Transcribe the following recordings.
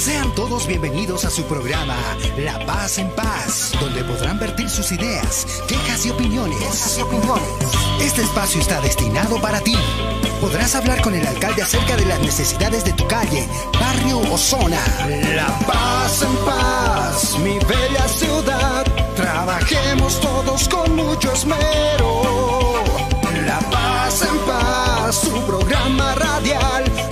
Sean todos bienvenidos a su programa La Paz en Paz, donde podrán vertir sus ideas, quejas y opiniones. Este espacio está destinado para ti. Podrás hablar con el alcalde acerca de las necesidades de tu calle, barrio o zona. La Paz en Paz, mi bella ciudad. Trabajemos todos con mucho esmero. La Paz en Paz, su programa radial.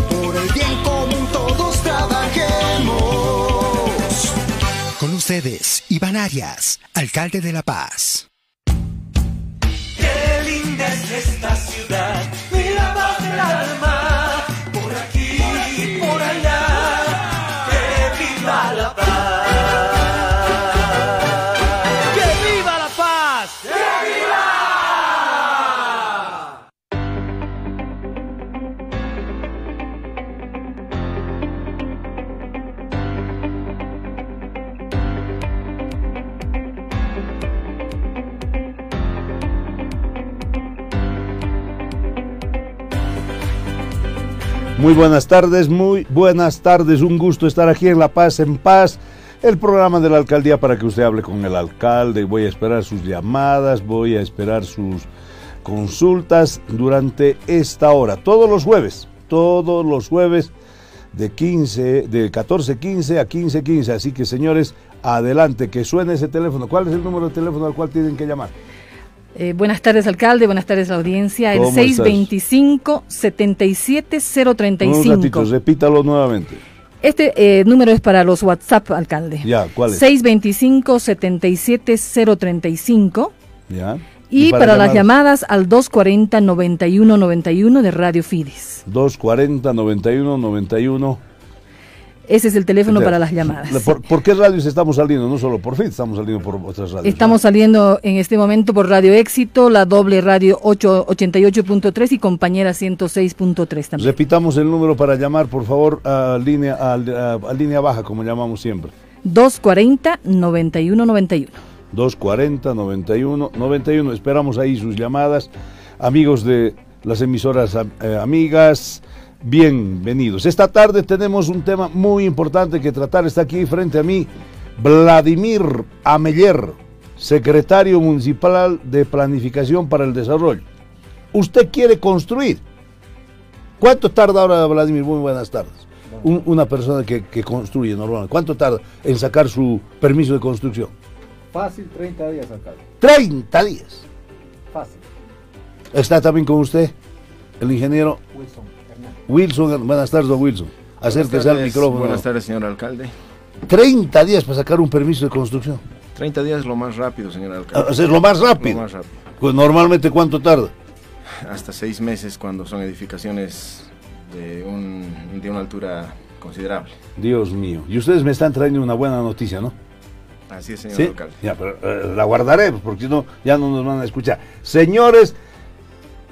Ustedes, Iván Arias, alcalde de La Paz. Muy buenas tardes, muy buenas tardes. Un gusto estar aquí en La Paz en Paz, el programa de la alcaldía para que usted hable con el alcalde. Voy a esperar sus llamadas, voy a esperar sus consultas durante esta hora, todos los jueves, todos los jueves de 15, de 14:15 a 15:15. Así que señores, adelante, que suene ese teléfono. ¿Cuál es el número de teléfono al cual tienen que llamar? Eh, buenas tardes, alcalde. Buenas tardes, la audiencia. El ¿Cómo estás? 625 77035 Un ratito, repítalo nuevamente. Este eh, número es para los WhatsApp, alcalde. Ya, ¿cuál es? 625 77035 Ya. y, para, las llamadas al 240 9191 de Radio Fides. 240 91 91 Ese es el teléfono para las llamadas. ¿Por, por qué radios estamos saliendo? No solo por FIT, estamos saliendo por otras radios. Estamos saliendo en este momento por Radio Éxito, la doble radio 888.3 y compañera 106.3 también. Repitamos el número para llamar, por favor, a línea, a, a- a línea baja, como llamamos siempre. 240 9191. 240 91 91. Esperamos ahí sus llamadas. Amigos de las emisoras eh, amigas, bienvenidos. Esta tarde tenemos un tema muy importante que tratar. Está aquí frente a mí Vladimir Ameller, secretario municipal de Planificación para el Desarrollo. Usted quiere construir. ¿Cuánto tarda ahora, Vladimir? Muy buenas tardes. Un- una persona que, que construye normalmente. ¿Cuánto tarda en sacar su permiso de construcción? Fácil, 30 días, alcalde. 30 días. Fácil. Está también con usted el ingeniero Wilson. Wilson. Buenas tardes, don Wilson. Acérquese al micrófono. Buenas tardes, señor alcalde. 30 días para sacar un permiso de construcción. 30 días es lo más rápido, señor Ah, alcalde. sea, es lo más rápido. Lo más rápido. Pues normalmente, ¿cuánto tarda? Hasta seis meses cuando son edificaciones de, un, de una altura considerable. Dios mío. Y ustedes me están trayendo una buena noticia, ¿no? Así es, señor Sí. alcalde. Ya, pero eh, la guardaremos porque si no, ya no nos van a escuchar. Señores,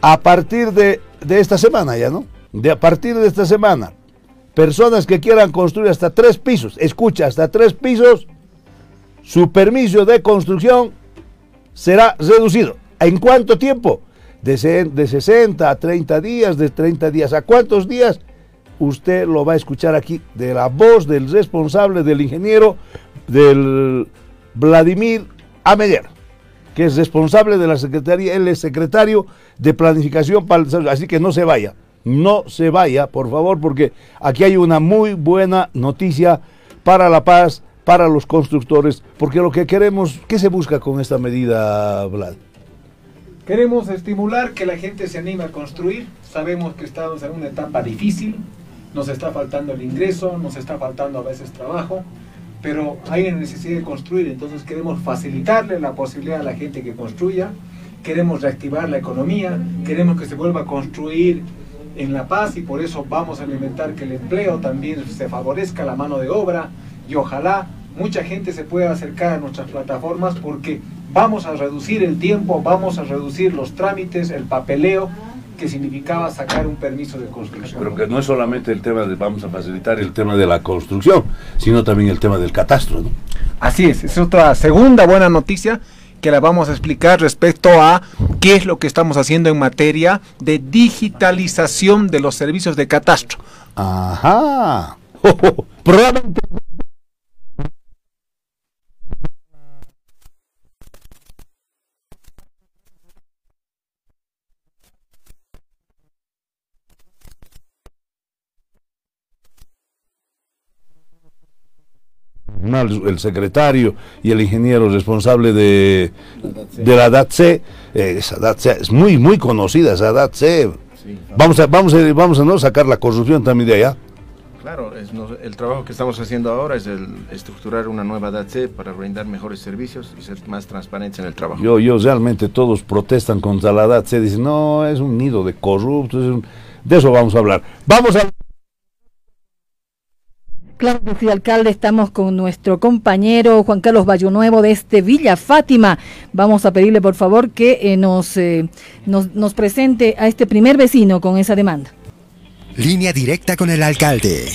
a partir de, de esta semana ya, ¿no? De a partir de esta semana, personas que quieran construir hasta tres pisos, escucha, hasta tres pisos, su permiso de construcción será reducido. ¿En cuánto tiempo? De, de 60 a 30 días, de 30 días a cuántos días, usted lo va a escuchar aquí de la voz del responsable, del ingeniero, del Vladimir Ameller, que es responsable de la Secretaría, él es secretario de Planificación para el Desarrollo. Así que no se vaya, no se vaya, por favor, porque aquí hay una muy buena noticia para la paz, para los constructores, porque lo que queremos, ¿qué se busca con esta medida, Vlad? Queremos estimular que la gente se anime a construir. Sabemos que estamos en una etapa difícil, nos está faltando el ingreso, nos está faltando a veces trabajo, pero hay una necesidad de construir, entonces queremos facilitarle la posibilidad a la gente que construya, queremos reactivar la economía, queremos que se vuelva a construir en La Paz y por eso vamos a alimentar que el empleo también se favorezca, la mano de obra y ojalá mucha gente se pueda acercar a nuestras plataformas porque vamos a reducir el tiempo, vamos a reducir los trámites, el papeleo que significaba sacar un permiso de construcción. Pero que no es solamente el tema de vamos a facilitar el tema de la construcción, sino también el tema del catastro, ¿no? Así es, es otra segunda buena noticia que la vamos a explicar respecto a qué es lo que estamos haciendo en materia de digitalización de los servicios de catastro. Ajá. Programa el secretario y el ingeniero responsable de, de la DATC. esa DATC es muy, muy conocida, esa DATC. Vamos a, vamos a, vamos a no sacar la corrupción también de allá. Claro, el trabajo que estamos haciendo ahora es el estructurar una nueva DATC para brindar mejores servicios y ser más transparentes en el trabajo. Yo, yo realmente todos protestan contra la DATC, dicen, no, es un nido de corruptos, de eso vamos a hablar. Vamos a... Claro que sí, alcalde, estamos con nuestro compañero Juan Carlos Nuevo de este Villa Fátima. Vamos a pedirle, por favor, que eh, nos, eh, nos, nos presente a este primer vecino con esa demanda. Línea directa con el alcalde.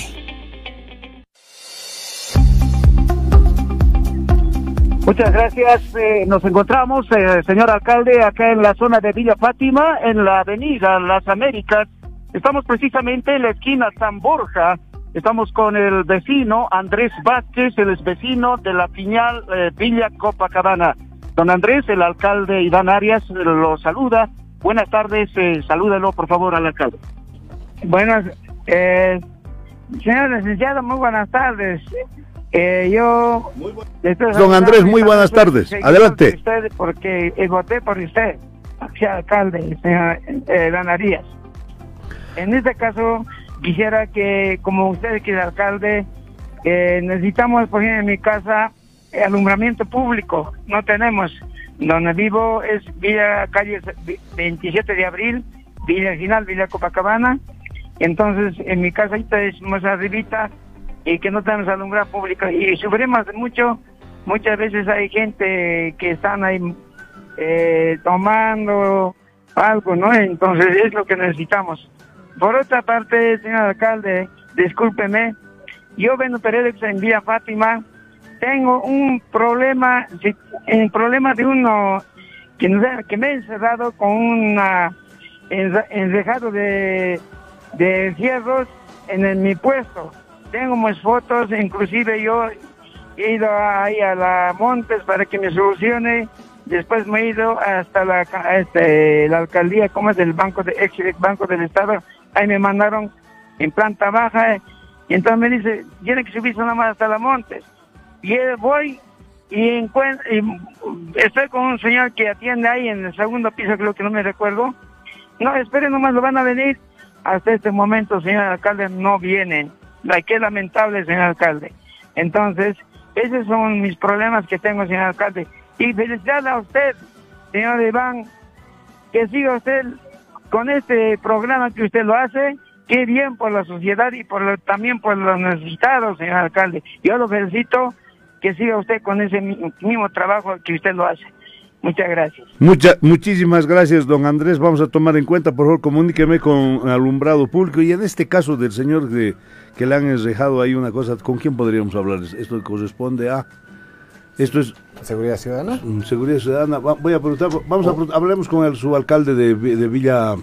Muchas gracias. Eh, nos encontramos, señor alcalde, acá en la zona de Villa Fátima, en la avenida Las Américas. Estamos precisamente en la esquina San Borja Estamos con el vecino Andrés Vázquez, el es vecino de la Piñal eh, Villa Copacabana. Don Andrés, el alcalde Iván Arias lo saluda. Buenas tardes, eh, salúdelo por favor al alcalde. Buenas, eh, señor licenciado, muy buenas tardes. Eh, yo... Don Andrés, muy buenas tardes. Adelante. Usted porque voté por usted, hacia alcalde, señor Iván Arias. En este caso, quisiera que, como usted que es alcalde, eh, necesitamos, ejemplo, en mi casa, alumbramiento público. No tenemos. Donde vivo es Villa Calle 27 de Abril, Villa Final, Villa Copacabana. Entonces, en mi casa ahorita es más arribita y que no tenemos alumbrado público. Y sufrimos mucho. Muchas veces hay gente que están ahí eh, tomando algo, ¿no? Entonces, es lo que necesitamos. Por otra parte, señor alcalde, discúlpeme, yo vendo periódicos en Vía Fátima, tengo un problema, un problema de uno que, que me he encerrado con una enrejado de, de cierros en, mi puesto. Tengo mis fotos, inclusive yo he ido ahí a la Montes para que me solucione. Después me he ido hasta la, este, la alcaldía, como es del Banco de ex Banco del Estado, ahí me mandaron en planta baja y entonces me dice, tiene que subirse nomás hasta la Montes. Y voy y, encuentro, estoy con un señor que atiende ahí en el segundo piso, creo que no me recuerdo. No, espere nomás, lo van a venir. Hasta este momento, señor alcalde, no vienen. Qué lamentable, señor alcalde. Entonces, esos son mis problemas que tengo, señor alcalde. Y felicidades a usted, señor Iván, que siga usted con este programa que usted lo hace, qué bien por la sociedad y por también por los necesitados, señor alcalde. Yo lo felicito que siga usted con ese mismo trabajo que usted lo hace. Muchas gracias. Mucha, muchísimas gracias, don Andrés. Vamos a tomar en cuenta, por favor, comuníqueme con alumbrado público. Y en este caso del señor de, que le han enrejado ahí una cosa, ¿con quién podríamos hablar? Esto corresponde a... Esto es... ¿Seguridad Ciudadana? Mm, seguridad Ciudadana. Voy a preguntar, vamos a oh. hablemos con el subalcalde de, de Villa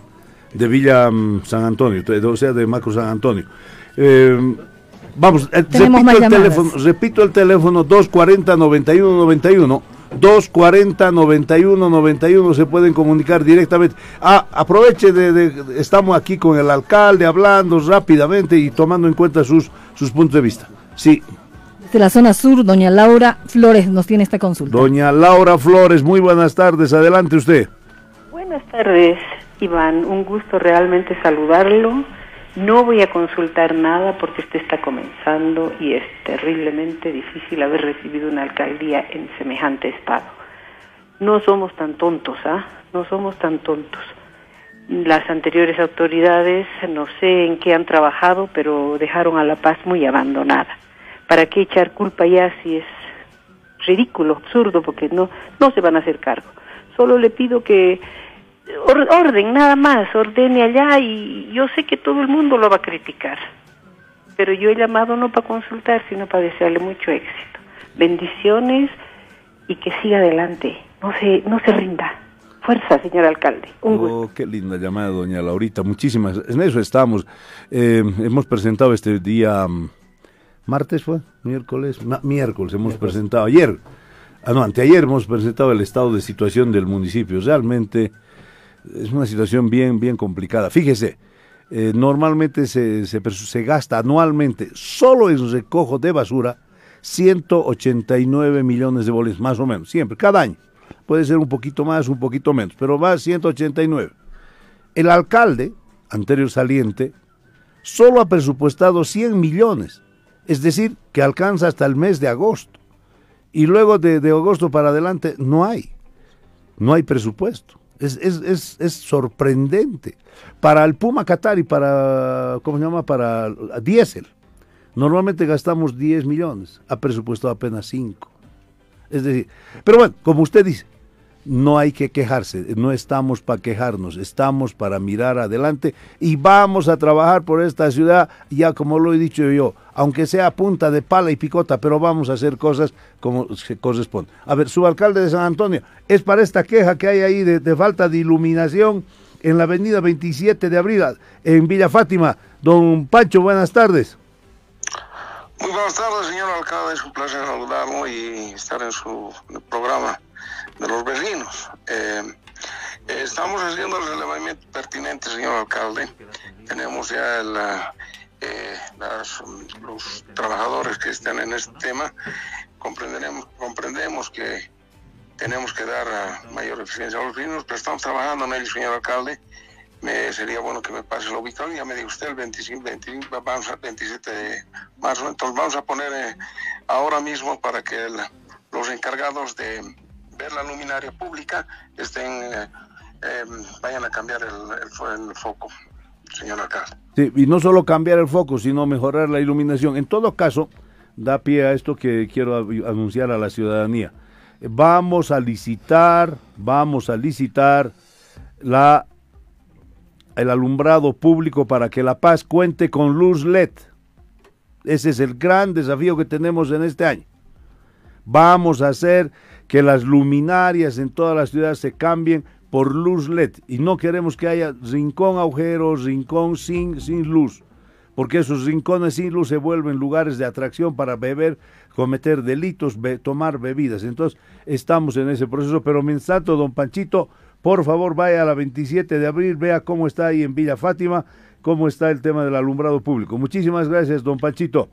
de Villa mm, San Antonio, o sea, de Macro San Antonio. Eh, vamos, eh, repito el, teléfono, repito el teléfono 240-9191. 240-9191 se pueden comunicar directamente. Ah, aproveche de, estamos aquí con el alcalde hablando rápidamente y tomando en cuenta sus, sus puntos de vista. Sí. De la zona sur, doña Laura Flores nos tiene esta consulta. Doña Laura Flores, muy buenas tardes, adelante usted. Buenas tardes, Iván, un gusto realmente saludarlo. No voy a consultar nada porque este está comenzando y es terriblemente difícil haber recibido una alcaldía en semejante estado. No somos tan tontos, ¿ah? No somos tan tontos. Las anteriores autoridades, no sé en qué han trabajado, pero dejaron a La Paz muy abandonada. ¿Para qué echar culpa ya si es ridículo, absurdo, porque no, no se van a hacer cargo? Solo le pido que orden, nada más, ordene allá y yo sé que todo el mundo lo va a criticar. Pero yo he llamado no para consultar, sino para desearle mucho éxito. Bendiciones y que siga adelante, no se, no se rinda. Fuerza, señor alcalde. Un oh, qué linda llamada, doña Laurita. Muchísimas. En eso estamos. Eh, hemos presentado este día mm, martes fue, miércoles, ma- miércoles hemos presentado ayer, ah no, anteayer hemos presentado el estado de situación del municipio. Realmente es una situación bien, bien complicada. Fíjese, eh, normalmente se, se, gasta anualmente solo en recojo de basura 189 millones de boles, más o menos, siempre, cada año. Puede ser un poquito más, un poquito menos, pero va a 189. El alcalde, anterior saliente, solo ha presupuestado 100 millones, es decir, que alcanza hasta el mes de agosto. Y luego de, agosto para adelante no hay, no hay presupuesto. Es, es, es, es sorprendente. Para el Puma Qatar y para, ¿cómo se llama? Para diésel. Normalmente gastamos 10 millones, ha presupuestado apenas 5. Es decir, pero bueno, como usted dice, no hay que quejarse, no estamos para quejarnos, estamos para mirar adelante y vamos a trabajar por esta ciudad, ya como lo he dicho yo, aunque sea punta de pala y picota, pero vamos a hacer cosas como se corresponde. A ver, subalcalde de San Antonio, es para esta queja que hay ahí de, de falta de iluminación en la avenida 27 de abril, en Villa Fátima. Don Pancho, buenas tardes. Muy buenas tardes, señor alcalde. Es un placer saludarlo y estar en su programa de los vecinos. Eh, estamos haciendo el relevamiento pertinente, señor alcalde. Tenemos ya eh, los trabajadores que están en este tema. Comprenderemos, comprendemos que tenemos que dar ah, mayor eficiencia a los vecinos, pero estamos trabajando en ello, señor alcalde. Me, sería bueno que me pase la ubicación. Ya me dijo usted el 25, 25, vamos al 27 de marzo. Entonces vamos a poner eh, ahora mismo para que los encargados de ver la luminaria pública estén, eh, eh, vayan a cambiar el, el el foco, señor alcalde. Sí, y no solo cambiar el foco, sino mejorar la iluminación. En todo caso, da pie a esto que quiero anunciar a la ciudadanía. Vamos a licitar, vamos a licitar la, el alumbrado público para que La Paz cuente con luz LED. Ese es el gran desafío que tenemos en este año. Vamos a hacer que las luminarias en toda la ciudad se cambien por luz LED y no queremos que haya rincón agujero, rincón sin, sin luz, porque esos rincones sin luz se vuelven lugares de atracción para beber, cometer delitos, tomar bebidas. Entonces estamos en ese proceso, pero mientras tanto, don Panchito, por favor vaya a la 27 de abril, vea cómo está ahí en Villa Fátima, cómo está el tema del alumbrado público. Muchísimas gracias, don Panchito.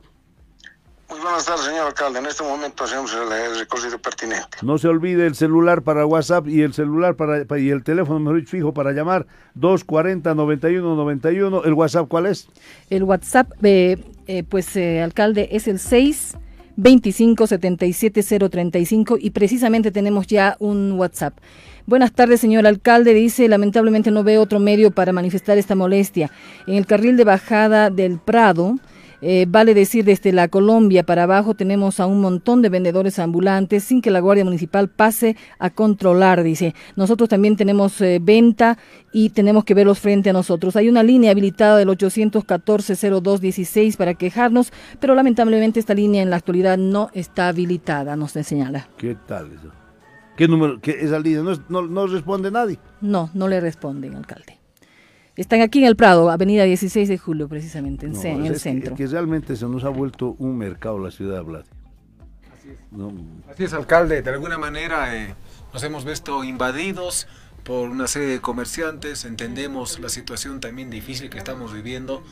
Muy buenas tardes, señor alcalde. En este momento hacemos el, el recorrido pertinente. No se olvide el celular para WhatsApp y el celular para, pa- y el teléfono mejor dicho, fijo para llamar 240 91 91. ¿El WhatsApp cuál es? El WhatsApp, eh, eh, pues, eh, alcalde, es el 6 25 77 035 y precisamente tenemos ya un WhatsApp. Buenas tardes, señor alcalde. Dice, lamentablemente no veo otro medio para manifestar esta molestia. En el carril de bajada del Prado, eh, vale decir, desde la Colombia para abajo tenemos a un montón de vendedores ambulantes sin que la Guardia Municipal pase a controlar, dice. Nosotros también tenemos eh, venta y tenemos que verlos frente a nosotros. Hay una línea habilitada del 814-0216 para quejarnos, pero lamentablemente esta línea en la actualidad no está habilitada, nos señala. ¿Qué tal eso? ¿Qué número? ¿Qué, esa línea no, no, no responde nadie. No, no le responden, alcalde. Están aquí en el Prado, avenida 16 de julio, precisamente, en, No, ce- en es el que- centro. Que, realmente se nos ha vuelto un mercado la ciudad de Vladi. No, Así es, alcalde. De alguna manera eh, nos hemos visto invadidos por una serie de comerciantes. Entendemos la situación también difícil que estamos viviendo,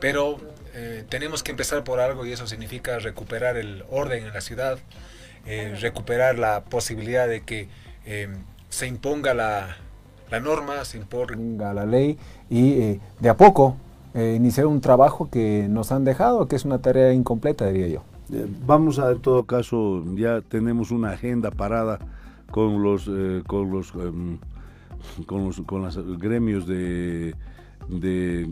pero eh, tenemos que empezar por algo y eso significa recuperar el orden en la ciudad, eh, recuperar la posibilidad de que eh, se imponga la, la norma, se imponga la ley y eh, de a poco eh, iniciar un trabajo que nos han dejado, que es una tarea incompleta, diría yo. Eh, Vamos a, en todo caso, ya tenemos una agenda parada con los, eh, con los, em, con los, con los gremios de, de,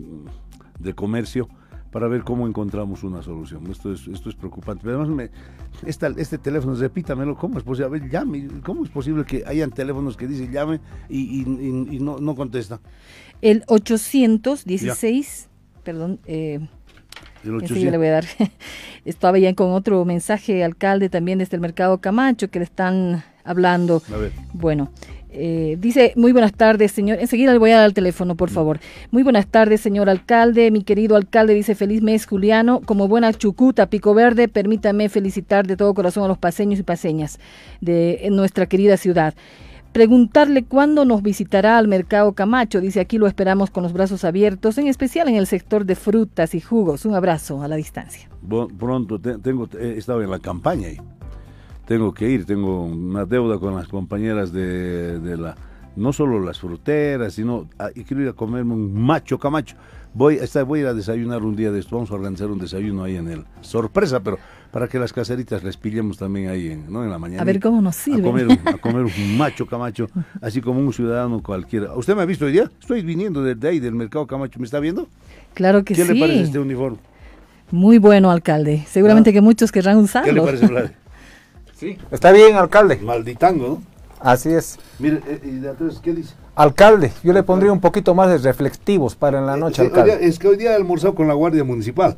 de comercio para ver cómo encontramos una solución. Esto es, esto es preocupante. Pero además, me- esta- este teléfono, repítamelo, ¿cómo es posible? A ver, llame, ¿cómo es posible que hayan teléfonos que dicen llame y, y- y- y no, no contesta? El 816, perdón, eh, le voy a dar. Estaba ya con otro mensaje, alcalde, también desde el mercado Camacho, que le están hablando. A ver. Bueno, Eh, dice, muy buenas tardes, señor. Enseguida le voy a dar el teléfono, por favor. Muy buenas tardes, señor alcalde. Mi querido alcalde dice, feliz mes, Juliano. Como buena chucuta, pico verde, permítame felicitar de todo corazón a los paseños y paseñas de nuestra querida ciudad. Preguntarle cuándo nos visitará al mercado Camacho. Dice, aquí lo esperamos con los brazos abiertos, en especial en el sector de frutas y jugos. Un abrazo a la distancia. Pronto, tengo, he estado en la campaña ahí tengo que ir, tengo una deuda con las compañeras de, la, no solo las fruteras, sino ah, y quiero ir a comerme un macho camacho. Voy, a voy a ir a desayunar un día de esto, vamos a organizar un desayuno ahí en el, sorpresa, pero para que las caseritas les pillemos también ahí en, ¿no? en la mañana. A ver cómo nos sirve. A comer, un macho camacho, así como un ciudadano cualquiera. ¿Usted me ha visto hoy día? Estoy viniendo de, ahí, del mercado camacho, ¿me está viendo? Claro que sí. ¿Qué le parece este uniforme? Muy bueno, alcalde. Seguramente ah. que muchos querrán usarlo. ¿Qué le parece, Vlad? Está bien, alcalde. Malditango, ¿no? Así es. Mire, eh, ¿y entonces qué dice? Alcalde, yo le pondría un poquito más de reflectivos para en la eh, noche, alcalde. es que hoy día he almorzado con la Guardia Municipal.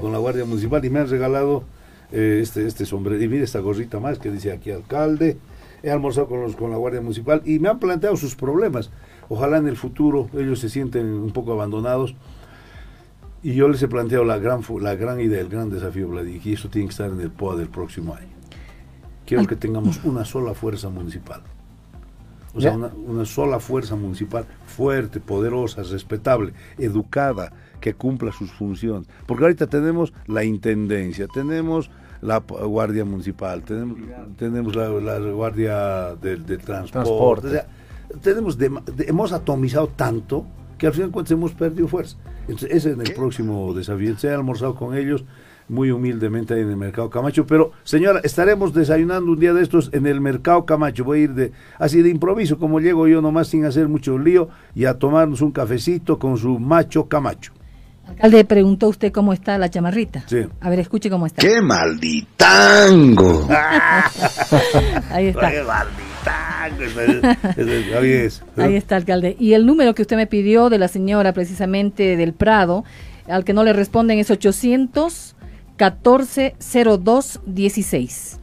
Con la Guardia Municipal y me han regalado eh, este, este sombrero. Y mire esta gorrita más que dice aquí alcalde. He almorzado con, los, con la Guardia Municipal y me han planteado sus problemas. Ojalá en el futuro ellos se sienten un poco abandonados. Y yo les he planteado la gran, la gran idea, el gran desafío, Vladi, y eso tiene que estar en el POA del próximo año quiero que tengamos una sola fuerza municipal. O sea, una, sola fuerza municipal fuerte, poderosa, respetable, educada, que cumpla sus funciones. Porque ahorita tenemos la intendencia, tenemos la guardia municipal, tenemos, tenemos la, guardia del de transporte. tenemos hemos atomizado tanto que al final cuentas hemos perdido fuerza. Entonces, ese es el próximo desafío. Se ha almorzado con ellos muy humildemente ahí en el Mercado Camacho. Pero, señora, estaremos desayunando un día de estos en el Mercado Camacho. Voy a ir de así de improviso, como llego yo nomás sin hacer mucho lío, y a tomarnos un cafecito con su macho Camacho. Alcalde, preguntó usted cómo está la chamarrita. Sí. A ver, escuche cómo está. ¡Qué malditango! Ahí está. ¡Qué malditango! Ahí, es. Ahí está, alcalde. Y el número que usted me pidió de la señora, precisamente del Prado, al que no le responden es 800 140216.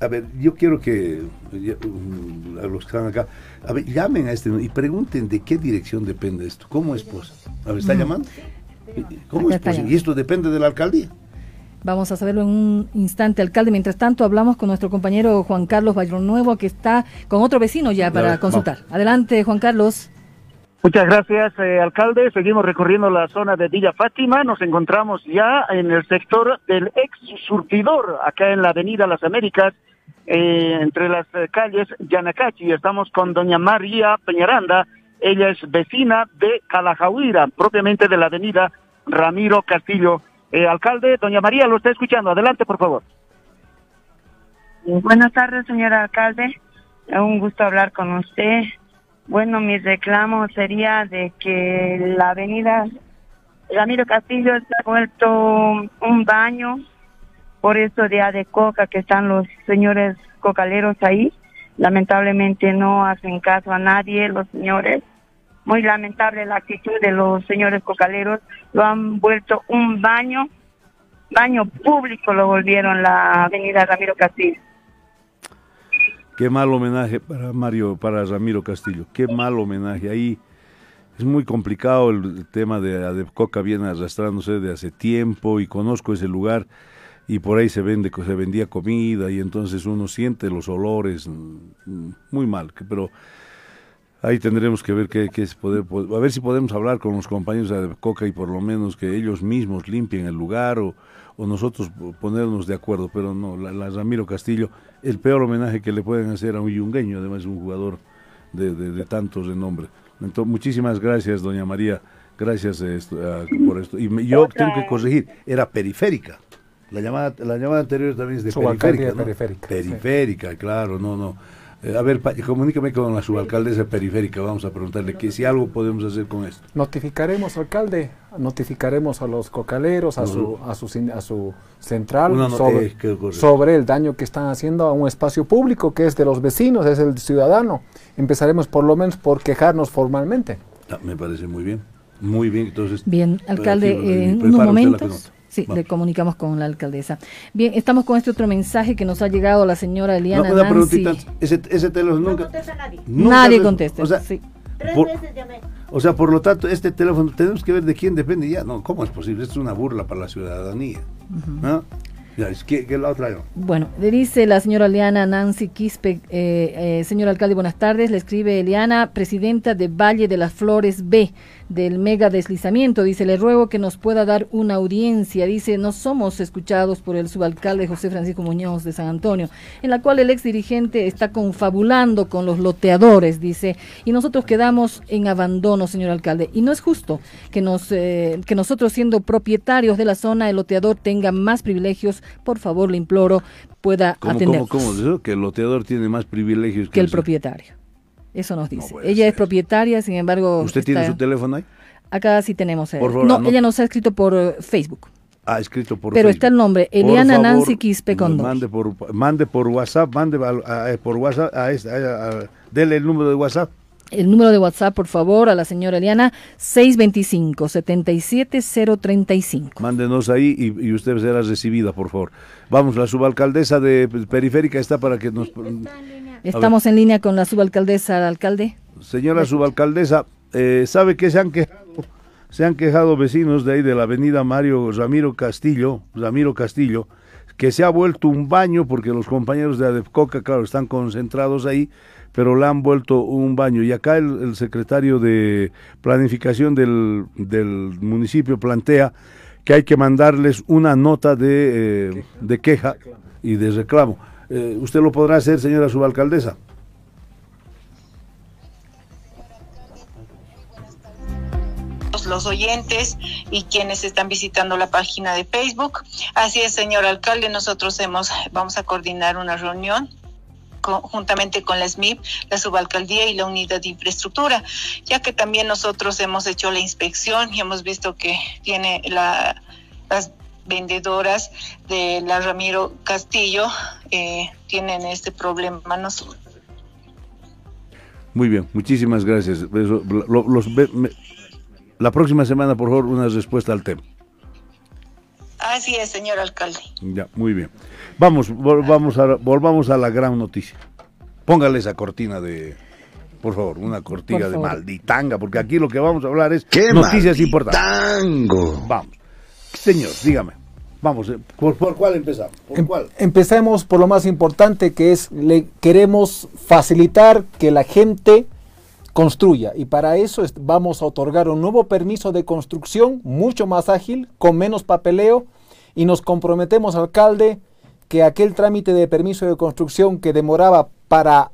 A ver, yo quiero que um, a los que están acá, a ver, llamen a este y pregunten de qué dirección depende esto. ¿Cómo es posible? A ver, ¿está llamando? ¿Cómo es posible? Y esto depende de la alcaldía. Vamos a saberlo en un instante, alcalde. Mientras tanto, hablamos con nuestro compañero Juan Carlos Nuevo, que está con otro vecino ya para consultar. Adelante, Juan Carlos. Muchas gracias, eh, alcalde. Seguimos recorriendo la zona de Villa Fátima. Nos encontramos ya en el sector del ex surtidor, acá en la Avenida Las Américas, eh, entre las eh, calles Yanacachi. Estamos con doña María Peñaranda. Ella es vecina de Calajahuira, propiamente de la Avenida Ramiro Castillo. alcalde, doña María, lo está escuchando. Adelante, por favor. Buenas tardes, señor alcalde. Un gusto hablar con usted. Bueno, mi reclamo sería de que la avenida Ramiro Castillo se ha vuelto un baño por eso de de coca que están los señores cocaleros ahí. Lamentablemente no hacen caso a nadie los señores. Muy lamentable la actitud de los señores cocaleros. Lo han vuelto un baño, baño público lo volvieron la avenida Ramiro Castillo. Qué mal homenaje para Mario, para Ramiro Castillo. Qué mal homenaje. Ahí es muy complicado el tema de Adepcoca viene arrastrándose de hace tiempo y conozco ese lugar y por ahí se vende se vendía comida y entonces uno siente los olores mm, muy mal, pero ahí tendremos que ver qué, es poder, a ver si podemos hablar con los compañeros de Adepcoca y por lo menos que ellos mismos limpien el lugar o nosotros ponernos de acuerdo, pero no, la Ramiro Castillo el peor homenaje que le pueden hacer a un yungueño, además un jugador de, de, de tanto renombre. Entonces, muchísimas gracias, doña María, gracias eh, por esto. Y yo tengo que corregir, era periférica. La llamada, la llamada anterior también es de periférica, periférica. Periférica, claro, no, no. Eh, a ver, comunícame con la subalcaldesa periférica, vamos a preguntarle que si algo podemos hacer con esto. Notificaremos, alcalde, notificaremos a los cocaleros, a, su, a, su, a su central sobre, sobre, el daño que están haciendo a un espacio público que es de los vecinos, es el ciudadano. Empezaremos por lo menos por quejarnos formalmente. Ah, me parece muy bien, muy bien. Entonces, bien, alcalde, en unos momentos Sí, le comunicamos con la alcaldesa. Bien, estamos con este otro mensaje que nos ha llegado la señora Eliana no, Nancy. Ese, ese teléfono nunca... No contesta nadie. nadie contesta, o sea, sí. Tres veces llamé. O sea, por lo tanto, este teléfono tenemos que ver de quién depende ya. No, ¿cómo es posible? Esto es una burla para la ciudadanía. ¿no? ¿Qué, qué la otra? Bueno, le dice la señora Eliana Nancy Quispe, eh, eh, señor alcalde, buenas tardes. Le escribe Eliana, presidenta de Valle de las Flores B del mega deslizamiento. Dice, le ruego que nos pueda dar una audiencia. Dice, no somos escuchados por el subalcalde José Francisco Muñoz de San Antonio, en la cual el ex dirigente está confabulando con los loteadores, dice, y nosotros quedamos en abandono, señor alcalde. Y no es justo que, nos, eh, que nosotros, siendo propietarios de la zona, el loteador tenga más privilegios. Por favor, le imploro, pueda atender. ¿Cómo, cómo, Que el loteador tiene más privilegios que, el propietario. Eso nos dice. ella es propietaria, sin embargo. ¿Usted tiene su teléfono ahí? Acá sí tenemos. Eh, no, ella nos ha escrito por eh, Facebook. Ah, escrito por Pero está el nombre, Eliana Nancy Quispe Condor. Mande por, mande por WhatsApp, mande por WhatsApp, a, dele el número de WhatsApp. El número de WhatsApp, por favor, a la señora Eliana, 625-77035. Mándenos ahí y, y, usted será recibida, por favor. Vamos, la subalcaldesa de Periférica está para que nos... Estamos en línea con la subalcaldesa, alcalde. Señora subalcaldesa, eh, ¿sabe que se han quejado? Se han quejado vecinos de ahí de la avenida Mario Ramiro Castillo, Ramiro Castillo, que se ha vuelto un baño porque los compañeros de ADEFCOCA, claro, están concentrados ahí, pero le han vuelto un baño. Y acá el, secretario de planificación del, municipio plantea que hay que mandarles una nota de, eh, de queja y de reclamo. Eh, ¿Usted lo podrá hacer, señora subalcaldesa? los oyentes y quienes están visitando la página de Facebook. Así es, señor alcalde, nosotros hemos, vamos a coordinar una reunión conjuntamente con la SMIP, la subalcaldía y la unidad de infraestructura, ya que también nosotros hemos hecho la inspección y hemos visto que tiene la, las vendedoras de la Ramiro Castillo eh, tienen este problema. Muy bien, muchísimas gracias. la próxima semana, por favor, una respuesta al tema. Así es, señor alcalde. Ya, muy bien. Vamos, volvamos a, volvamos a la gran noticia. Póngale esa cortina de, por favor, una cortina de malditanga, porque aquí lo que vamos a hablar es ¿Qué noticias importantes. Vamos. Señor, dígame. Vamos, eh, ¿por, cuál empezamos? Em, empecemos por lo más importante que es, le queremos facilitar que la gente construya y para eso vamos a otorgar un nuevo permiso de construcción mucho más ágil, con menos papeleo y nos comprometemos, alcalde, que aquel trámite de permiso de construcción que demoraba para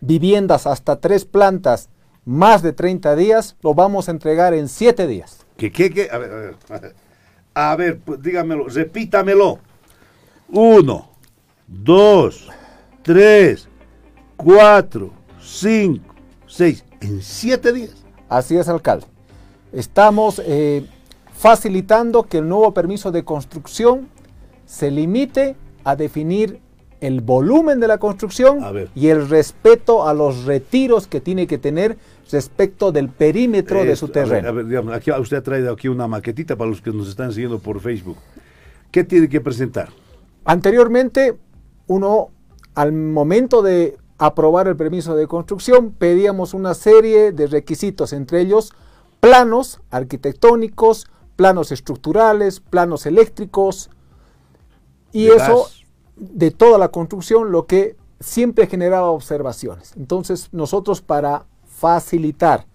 viviendas hasta tres plantas más de 30 días, lo vamos a entregar en siete días. ¿Qué, qué, qué? A ver, a ver. A ver. A ver, pues, dígamelo, repítamelo. Uno, dos, tres, cuatro, cinco, seis. En siete días. Así es, alcalde. Estamos eh, facilitando que el nuevo permiso de construcción se limite a definir el volumen de la construcción y el respeto a los retiros que tiene que tener respecto del perímetro de su terreno. A ver, digamos, aquí usted ha traído aquí una maquetita para los que nos están siguiendo por Facebook. ¿Qué tiene que presentar? Anteriormente, uno, al momento de aprobar el permiso de construcción, pedíamos una serie de requisitos, entre ellos planos arquitectónicos, planos estructurales, planos eléctricos, y eso de toda la construcción, lo que siempre generaba observaciones. Entonces, nosotros para facilitar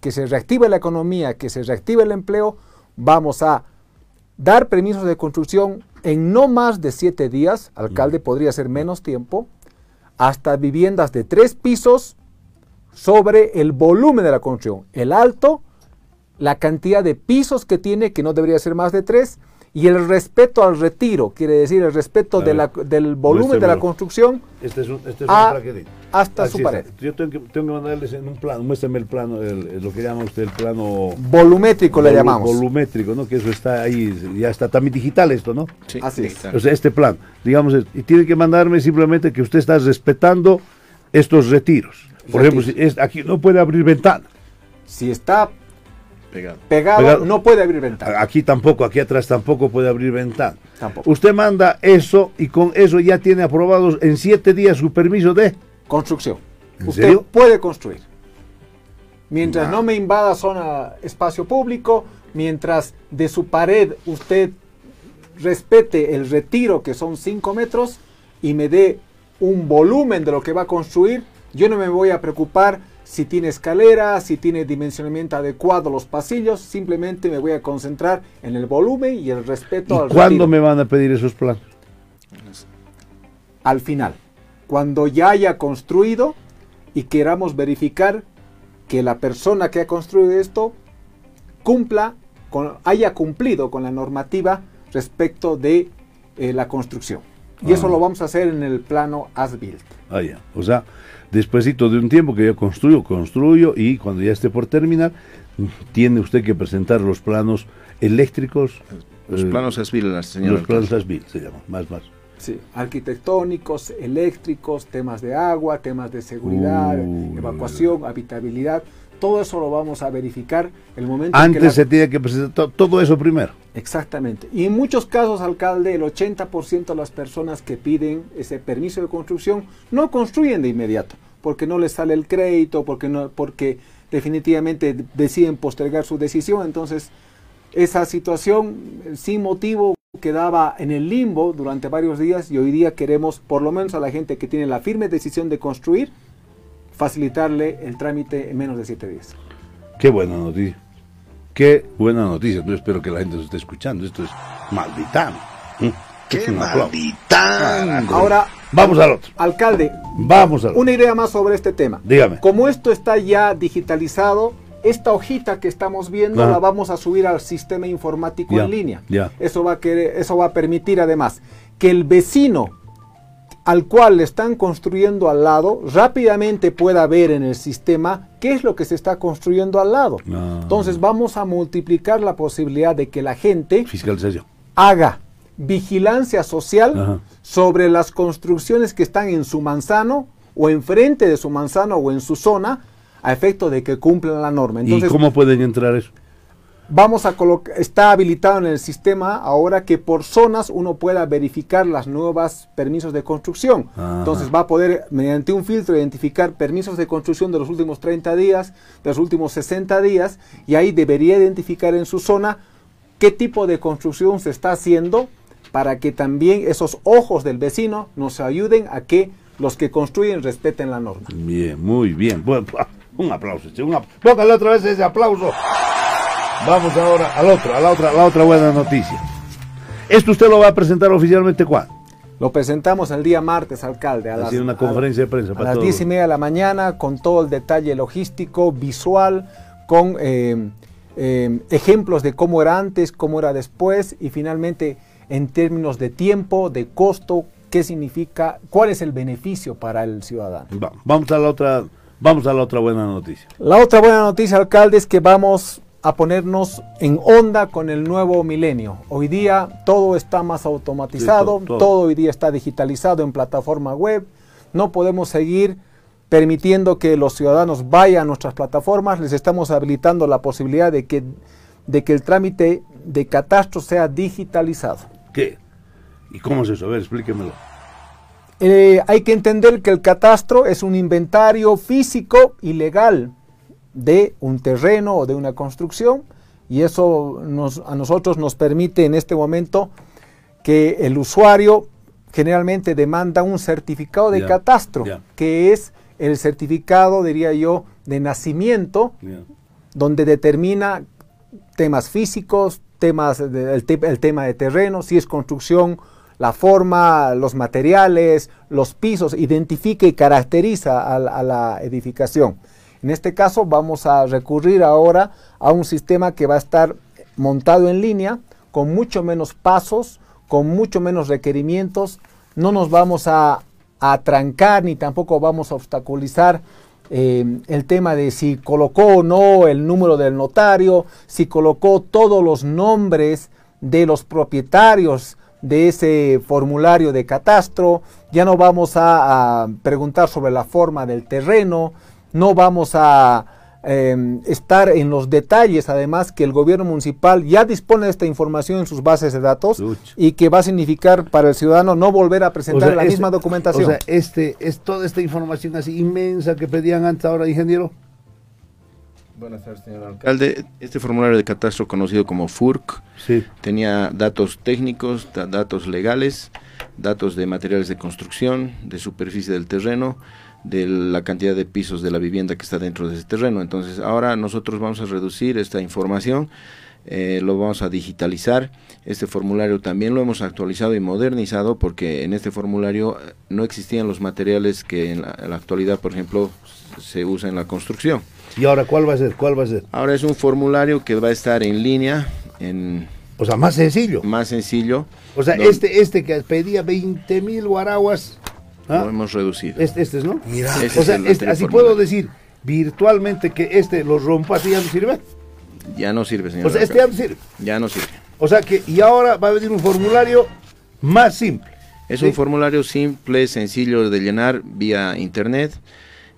que se reactive la economía, que se reactive el empleo, vamos a dar permisos de construcción en no más de siete días, alcalde podría ser menos tiempo, hasta viviendas de tres pisos sobre el volumen de la construcción, el alto, la cantidad de pisos que tiene, que no debería ser más de tres, y el respeto al retiro, quiere decir el respeto de la, del volumen de la construcción este es un, este es hasta su pared. Yo tengo que, tengo que, mandarles en un plano, muéstrame el plano, el, lo que llama usted el plano... Volumétrico le llamamos. Volumétrico, ¿no? Que eso está ahí, ya está también digital esto, ¿no? Sí. Así es. O sea, este plan, digamos, y tiene que mandarme simplemente que usted está respetando estos retiros. Por ejemplo, si es, aquí no puede abrir ventana. Si está Pegado. Pegado, no puede abrir ventana. Aquí tampoco, aquí atrás tampoco puede abrir ventana. Usted manda eso y con eso ya tiene aprobados en siete días su permiso de construcción. Usted puede construir. Mientras no me invada zona espacio público, mientras de su pared usted respete el retiro que son 5 metros y me dé un volumen de lo que va a construir, yo no me voy a preocupar si tiene escalera, si tiene dimensionamiento adecuado los pasillos, simplemente me voy a concentrar en el volumen y el respeto ¿Y al ¿Cuándo me van a pedir esos planos? Al final, cuando ya haya construido y queramos verificar que la persona que ha construido esto cumpla, con, haya cumplido con la normativa respecto de eh, la construcción. Y eso ah. lo vamos a hacer en el plano as-built. Ah, ya. O sea, despuésito de un tiempo que yo construyo, construyo y cuando ya esté por terminar, tiene usted que presentar los planos eléctricos. Los planos as-built, señor. Los planos se llaman, más, más. Sí, arquitectónicos, eléctricos, temas de agua, temas de seguridad, evacuación, habitabilidad todo eso lo vamos a verificar el momento Antes que se tiene que presentar todo eso primero. Exactamente. Y en muchos casos, alcalde, el 80% de las personas que piden ese permiso de construcción no construyen de inmediato, porque no les sale el crédito, porque, no, porque definitivamente deciden postergar su decisión. Entonces, esa situación sin motivo quedaba en el limbo durante varios días y hoy día queremos, por lo menos a la gente que tiene la firme decisión de construir, facilitarle el trámite en menos de siete días. Qué buena noticia. Qué buena noticia. Yo espero que la gente se esté escuchando. Esto es malditán. ¿Mm? ¡Qué malditán! Ahora, vamos al otro. Alcalde, vamos al Una idea más sobre este tema. Dígame. Como esto está ya digitalizado, esta hojita que estamos viendo la vamos a subir al sistema informático en línea. Ya. Eso va a eso va a permitir además que el vecino al cual le están construyendo al lado, rápidamente pueda ver en el sistema qué es lo que se está construyendo al lado. Ah. Entonces vamos a multiplicar la posibilidad de que la gente haga vigilancia social sobre las construcciones que están en su manzano o enfrente de su manzano o en su zona a efecto de que cumplan la norma. ¿Y cómo pueden entrar eso? Vamos a colocar, está habilitado en el sistema ahora que por zonas uno pueda verificar las nuevas permisos de construcción. Entonces va a poder, mediante un filtro, identificar permisos de construcción de los últimos 30 días, de los últimos 60 días, y ahí debería identificar en su zona qué tipo de construcción se está haciendo para que también esos ojos del vecino nos ayuden a que los que construyen respeten la norma. Bien, muy bien. Bueno, un aplauso. Un Póngale otra vez ese aplauso. Vamos ahora a la otra, a la otra, a la otra buena noticia. ¿Esto usted lo va a presentar oficialmente cuándo? Lo presentamos el día martes, alcalde. A las, una conferencia de prensa. A las diez y media de la mañana, con todo el detalle logístico, visual, con eh, eh, ejemplos de cómo era antes, cómo era después, y finalmente en términos de tiempo, de costo, qué significa, cuál es el beneficio para el ciudadano. vamos a la otra, vamos a la otra buena noticia. La otra buena noticia, alcalde, es que vamos a ponernos en onda con el nuevo milenio. Hoy día todo está más automatizado, todo. hoy día está digitalizado en plataforma web. No podemos seguir permitiendo que los ciudadanos vayan a nuestras plataformas, les estamos habilitando la posibilidad de que, de que el trámite de catastro sea digitalizado. ¿Qué? ¿Y cómo es eso? A ver, explíquemelo. Eh, hay que entender que el catastro es un inventario físico y legal de un terreno o de una construcción y eso a nosotros nos permite en este momento que el usuario generalmente demanda un certificado de catastro, que es el certificado, diría yo, de nacimiento, donde determina temas físicos, temas el, tema de terreno, si es construcción, la forma, los materiales, los pisos, identifica y caracteriza a la edificación. En este caso vamos a recurrir ahora a un sistema que va a estar montado en línea, con mucho menos pasos, con mucho menos requerimientos. No nos vamos a, trancar ni tampoco vamos a obstaculizar eh, el tema de si colocó o no el número del notario, si colocó todos los nombres de los propietarios de ese formulario de catastro, ya no vamos a preguntar sobre la forma del terreno, no vamos a em, estar en los detalles, además que el gobierno municipal ya dispone de esta información en sus bases de datos y que va a significar para el ciudadano no volver a presentar la misma documentación. O sea, este, es toda esta información así inmensa que pedían antes ahora, ingeniero. Buenas tardes, señor alcalde. Este formulario de catastro conocido como FURC tenía datos técnicos, datos legales, datos de materiales de construcción, de superficie del terreno, de la cantidad de pisos de la vivienda que está dentro de ese terreno. Entonces, ahora nosotros vamos a reducir esta información, eh, lo vamos a digitalizar. Este formulario también lo hemos actualizado y modernizado porque en este formulario eh, no existían los materiales que en la actualidad, por ejemplo, se usa en la construcción. ¿Y ahora cuál va a ser? ¿Cuál va a ser? Ahora es un formulario que va a estar en línea, en... O sea, más sencillo. Más sencillo. O sea, este, este que pedía 20 mil guaraguas... ¿ah? Lo hemos reducido. Este, este ¿no? Mira. o sea, este, así puedo decir virtualmente que este lo rompa así ya no sirve. Ya no sirve, señor. O sea, este ya no sirve. Ya no sirve. O sea que, y ahora va a venir un formulario más simple. Es un formulario simple, sencillo de llenar vía internet.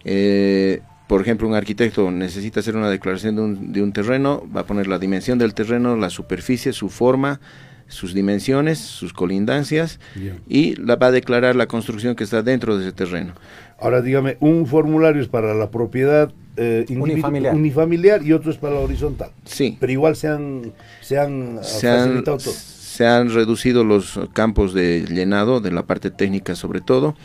Eh, por ejemplo, un arquitecto necesita hacer una declaración de un, de un, terreno, va a poner la dimensión del terreno, la superficie, su forma, sus dimensiones, sus colindancias y la va a declarar la construcción que está dentro de ese terreno. Ahora dígame, un formulario es para la propiedad eh, unifamiliar. unifamiliar. y otro es para la horizontal. Sí. Pero igual se han, se han, se han, se han reducido los campos de llenado, de la parte técnica sobre todo.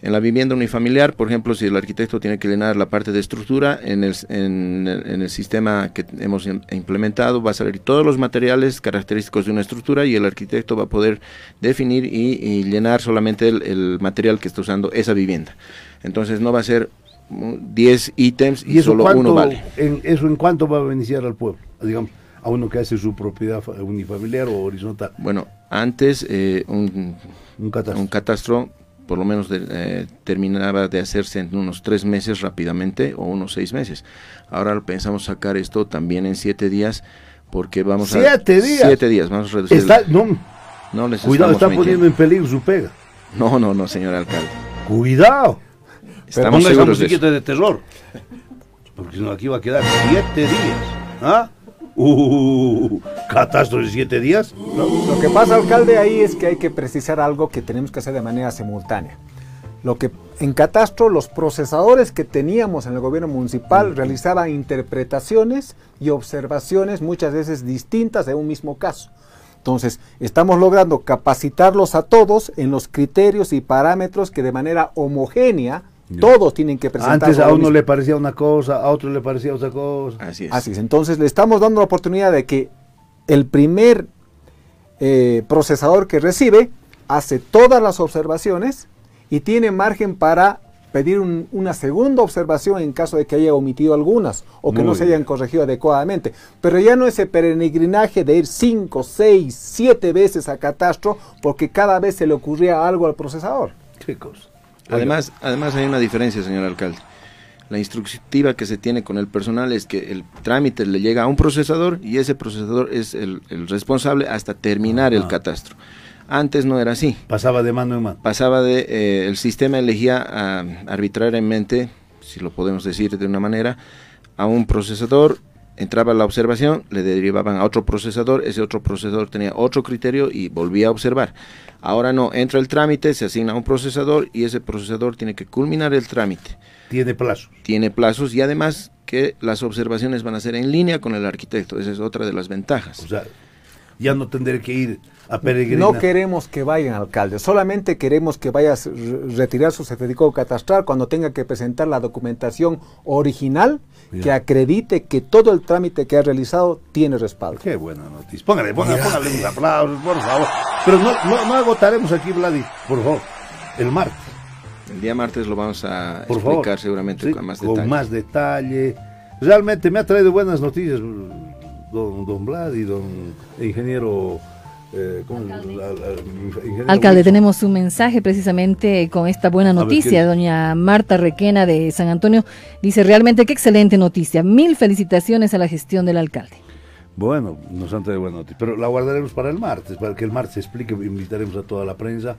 En la vivienda unifamiliar, por ejemplo, si el arquitecto tiene que llenar la parte de estructura, en el, en, el sistema que hemos implementado va a salir todos los materiales característicos de una estructura y el arquitecto va a poder definir y, llenar solamente el, material que está usando esa vivienda. Entonces no va a ser 10 ítems y, solo uno vale. En, ¿Eso en cuánto va a beneficiar al pueblo? Digamos a uno que hace su propiedad unifamiliar o horizontal. Bueno, antes eh, un, un, catastro. un catastro por lo menos eh, terminaba de hacerse en unos tres meses rápidamente o unos seis meses. Ahora pensamos sacar esto también en siete días porque vamos a... ¿Siete días? Siete días, vamos a reducir... no, no les Cuidado, está poniendo en peligro su pega. No, no, no, señor alcalde. Cuidado. Estamos seguros de, de terror. Porque si no, aquí va a quedar siete días. ¿Ah? Uh, catastro de siete días. Lo, que pasa, alcalde, ahí es que hay que precisar algo que tenemos que hacer de manera simultánea. Lo que en catastro los procesadores que teníamos en el gobierno municipal realizaban interpretaciones y observaciones muchas veces distintas de un mismo caso. Entonces, estamos logrando capacitarlos a todos en los criterios y parámetros que de manera homogénea todos tienen que presentar. Antes a uno le parecía una cosa, a otro le parecía otra cosa. Así es. Así es. Entonces le estamos dando la oportunidad de que el primer eh, procesador que recibe hace todas las observaciones y tiene margen para pedir una segunda observación en caso de que haya omitido algunas o que no se hayan corregido adecuadamente. Pero ya no ese peregrinaje de ir cinco, seis, siete veces a catastro porque cada vez se le ocurría algo al procesador. ¿Qué cosa? Además, además hay una diferencia, señor alcalde. La instructiva que se tiene con el personal es que el trámite le llega a un procesador y ese procesador es el, responsable hasta terminar el catastro. Antes no era así. Pasaba de mano en mano. Pasaba de, eh, el sistema elegía ah, arbitrariamente, si lo podemos decir de una manera, a un procesador, entraba la observación, le derivaban a otro procesador, ese otro procesador tenía otro criterio y volvía a observar. Ahora no, entra el trámite, se asigna un procesador y ese procesador tiene que culminar el trámite. Tiene plazos. Tiene plazos y además que las observaciones van a ser en línea con el arquitecto. Esa es otra de las ventajas. O sea, ya no tendré que ir a peregrinar. No queremos que vayan, alcalde. Solamente queremos que vaya a retirar su certificado catastral cuando tenga que presentar la documentación original que acredite que todo el trámite que ha realizado tiene respaldo. Qué buena noticia. Póngale, póngale, póngale unos aplausos, por favor. Pero no, no, no agotaremos aquí, Vladi, por favor, el martes. El día martes lo vamos a explicar seguramente con más detalle. Con más detalle. Realmente me ha traído buenas noticias, don, don Vladi, don ingeniero eh, Alcalde, tenemos un mensaje precisamente con esta buena noticia. Doña Marta Requena de San Antonio dice realmente qué excelente noticia. Mil felicitaciones a la gestión del alcalde. Bueno, nos han traído buena noticia, pero la guardaremos para el martes, para que el martes explique, invitaremos a toda la prensa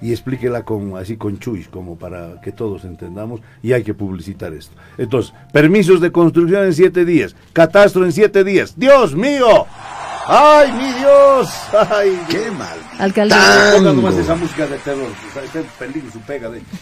y explíquela con, así con chuis, como para que todos entendamos, y hay que publicitar esto. Entonces, permisos de construcción en siete días, catastro en siete días. ¡Dios mío! ¡Ay, mi Dios! ¡Ay, qué mal! Alcalde. Ponga nomás esa música de terror, está en peligro su pega de...